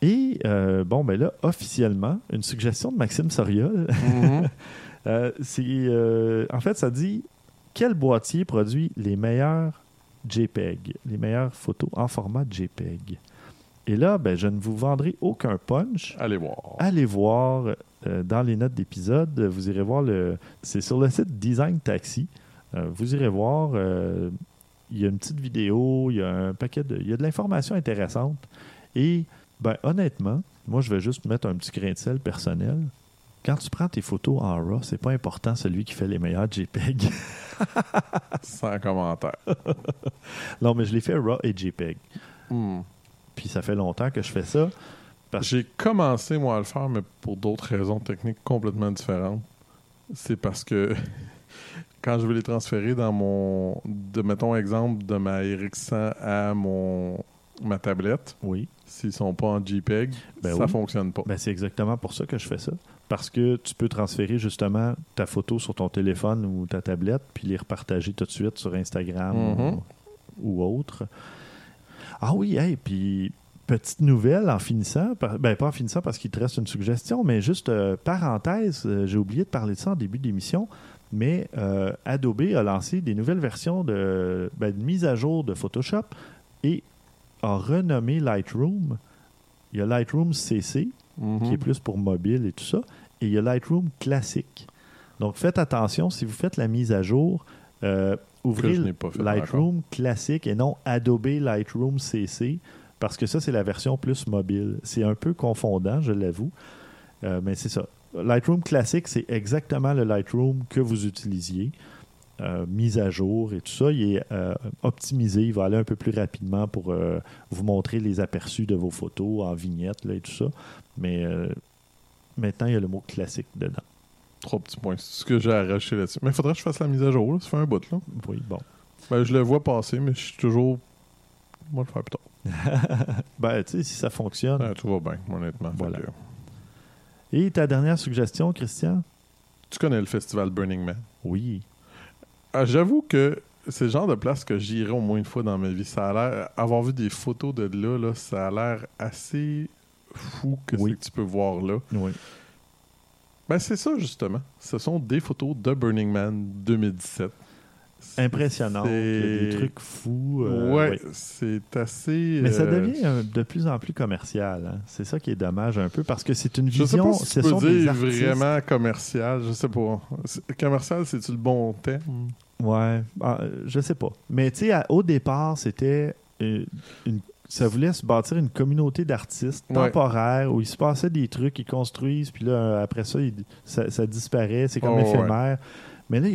S2: Et, euh, bon, ben là, officiellement, une suggestion de Maxime Soriol.
S3: Mhm.
S2: Euh, c'est, euh, en fait, ça dit quel boîtier produit les meilleurs JPEG, les meilleures photos en format JPEG? Et là, ben, je ne vous vendrai aucun punch.
S3: Allez voir.
S2: Allez voir euh, dans les notes d'épisode, vous irez voir le. C'est sur le site Design Taxi. Euh, vous irez voir. euh, il y a une petite vidéo, il y a un paquet de. Il y a de l'information intéressante. Et ben honnêtement, moi je vais juste mettre un petit grain de sel personnel. Quand tu prends tes photos en RAW, c'est pas important celui qui fait les meilleurs JPEG.
S3: Sans commentaire.
S2: non, mais je l'ai fait RAW et JPEG.
S3: Hmm.
S2: Puis ça fait longtemps que je fais ça. Parce-
S3: J'ai commencé, moi, à le faire, mais pour d'autres raisons techniques complètement différentes. C'est parce que quand je veux les transférer dans mon. De, mettons, exemple, de ma RX100 à mon ma tablette,
S2: Oui.
S3: S'ils sont pas en JPEG,
S2: Ben
S3: ça
S2: oui.
S3: fonctionne pas.
S2: Ben, c'est exactement pour ça que je fais ça. Parce que tu peux transférer justement ta photo sur ton téléphone ou ta tablette, puis les repartager tout de suite sur Instagram
S3: Mhm.
S2: ou, ou autre. Ah oui, hey, puis petite nouvelle en finissant, ben pas en finissant parce qu'il te reste une suggestion, mais juste euh, parenthèse, euh, j'ai oublié de parler de ça en début d'émission, mais euh, Adobe a lancé des nouvelles versions de, ben, de mise à jour de Photoshop et a renommé Lightroom. Il y a Lightroom CC,
S3: Mhm.
S2: qui est plus pour mobile et tout ça. Et il y a Lightroom classique. Donc faites attention, si vous faites la mise à jour, euh, ouvrez
S3: pas
S2: Lightroom classique et non Adobe Lightroom CC, parce que ça, c'est la version plus mobile. C'est un peu confondant, je l'avoue, Euh, mais c'est ça. Lightroom classique, c'est exactement le Lightroom que vous utilisiez. Euh, mise à jour et tout ça, il est euh, optimisé, il va aller un peu plus rapidement pour euh, vous montrer les aperçus de vos photos en vignette là, et tout ça. Mais maintenant, il y a le mot classique dedans.
S3: Trois petits points. C'est ce que j'ai arraché là-dessus. Mais il faudrait que je fasse la mise à jour. là. Ça fait un bout. Là.
S2: Oui, bon.
S3: Ben, je le vois passer, mais je suis toujours. Moi, le faire plus tard.
S2: Ben, tu sais, si ça fonctionne.
S3: Ah, tout va bien, honnêtement.
S2: Voilà.
S3: que-
S2: Et ta dernière suggestion, Christian?
S3: Tu connais le festival Burning Man?
S2: Oui.
S3: Ah, J'avoue que c'est le genre de place que j'irai au moins une fois dans ma vie. Ça a l'air. Avoir vu des photos de là, là ça a l'air assez fou que
S2: Oui.
S3: c'est que tu peux voir là.
S2: Oui.
S3: Ben, c'est ça, justement. Ce sont des photos de Burning Man 2017. C'est-
S2: Impressionnant. Il y a des trucs fous. euh,
S3: ouais,
S2: oui.
S3: c'est assez.
S2: Mais ça
S3: euh,
S2: devient euh, de plus en plus commercial. hein. C'est ça qui est dommage un peu parce que c'est une
S3: Je sais
S2: vision.
S3: pas si
S2: ce
S3: tu peux dire vraiment commercial. Je sais pas. C'est- Commercial, c'est-tu le bon terme?
S2: Ouais, ah, je sais pas. Mais tu sais, au départ, c'était euh, une. Ça voulait se bâtir une communauté d'artistes
S3: Ouais.
S2: temporaires où il se passait des trucs, ils construisent, puis là, après ça, il- ça, ça disparaît, c'est comme
S3: Oh,
S2: éphémère. Mais là,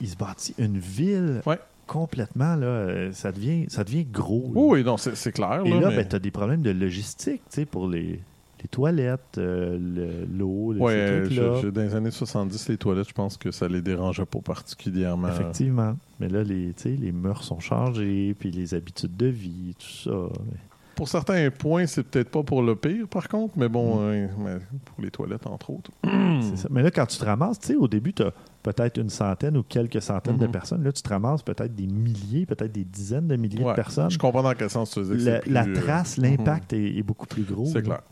S2: il se bâtit une ville
S3: Ouais.
S2: complètement, là, euh, ça devient, ça devient gros. là.
S3: Oui, non, c'est c'est clair.
S2: Et
S3: là,
S2: là,
S3: mais-
S2: ben, tu as des problèmes de logistique, tu sais, pour les, les toilettes, euh, le- l'eau, les
S3: Ouais, euh,
S2: trucs-là.
S3: je- je- dans les années 70, les toilettes, je pense que ça les dérangeait pas particulièrement.
S2: Effectivement. Mais là, les, les mœurs sont changées, puis les habitudes de vie, tout ça.
S3: Pour certains points, c'est peut-être pas pour le pire, par contre, mais bon,
S2: Mm.
S3: euh, mais pour les toilettes, entre autres.
S2: Ça. Mais là, quand tu te ramasses, tu sais, au début, tu as peut-être une centaine ou quelques centaines de
S3: Mhm.
S2: personnes. Là, tu te ramasses peut-être des milliers, peut-être des dizaines de milliers
S3: Ouais,
S2: de personnes.
S3: Je comprends dans quel sens tu que
S2: La, la
S3: euh,
S2: trace, l'impact est, est beaucoup plus gros.
S3: C'est clair.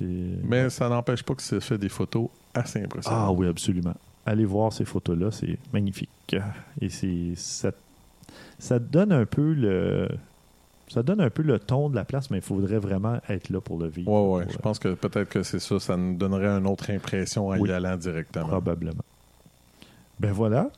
S3: Mais ça n'empêche pas que ça fait des photos assez
S2: Ah
S3: impressionnantes.
S2: oui, absolument. Allez voir ces photos-là, c'est magnifique. Et c'est ça, donne un peu le ça donne un peu le ton de la place, mais il faudrait vraiment être là pour le vivre.
S3: Ouais.
S2: Pour,
S3: Je
S2: euh,
S3: pense que peut-être que c'est ça. Ça nous donnerait une autre impression en
S2: Oui.
S3: y allant directement.
S2: Probablement. Ben voilà.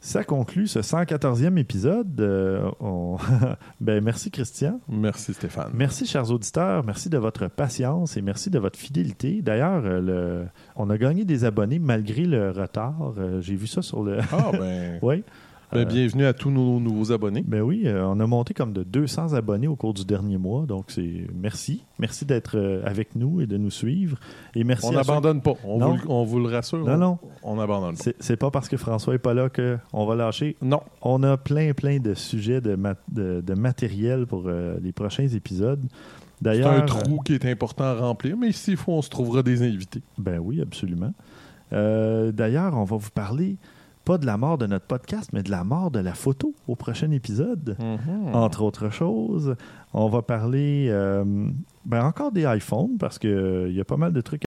S2: Ça conclut ce 114e épisode. Euh, on... ben, merci Christian.
S3: Merci Stéphane.
S2: Merci chers auditeurs. Merci de votre patience et merci de votre fidélité. D'ailleurs, euh, le... on a gagné des abonnés malgré le retard. Euh, j'ai vu ça sur le...
S3: Ah ben...
S2: oui.
S3: Ben, bienvenue à tous nos nouveaux abonnés.
S2: Ben oui, euh, on a monté comme de 200 abonnés au cours du dernier mois. Donc, c'est merci. Merci d'être euh, avec nous et de nous suivre. Et merci
S3: on n'abandonne pas. On vous, on vous, le rassure.
S2: Non, non.
S3: On n'abandonne pas.
S2: C'est pas parce que François n'est pas là qu'on va lâcher.
S3: Non.
S2: On a plein, plein de sujets de, de, matériel pour euh, les prochains épisodes.
S3: C'est un trou qui est important à remplir, mais s'il faut, on se trouvera des invités.
S2: Ben oui, absolument. D'ailleurs, on va vous parler pas de la mort de notre podcast, mais de la mort de la photo au prochain épisode.
S3: Mm-hmm.
S2: Entre autres choses, on va parler euh, ben encore des iPhones parce qu'il euh, y a pas mal de trucs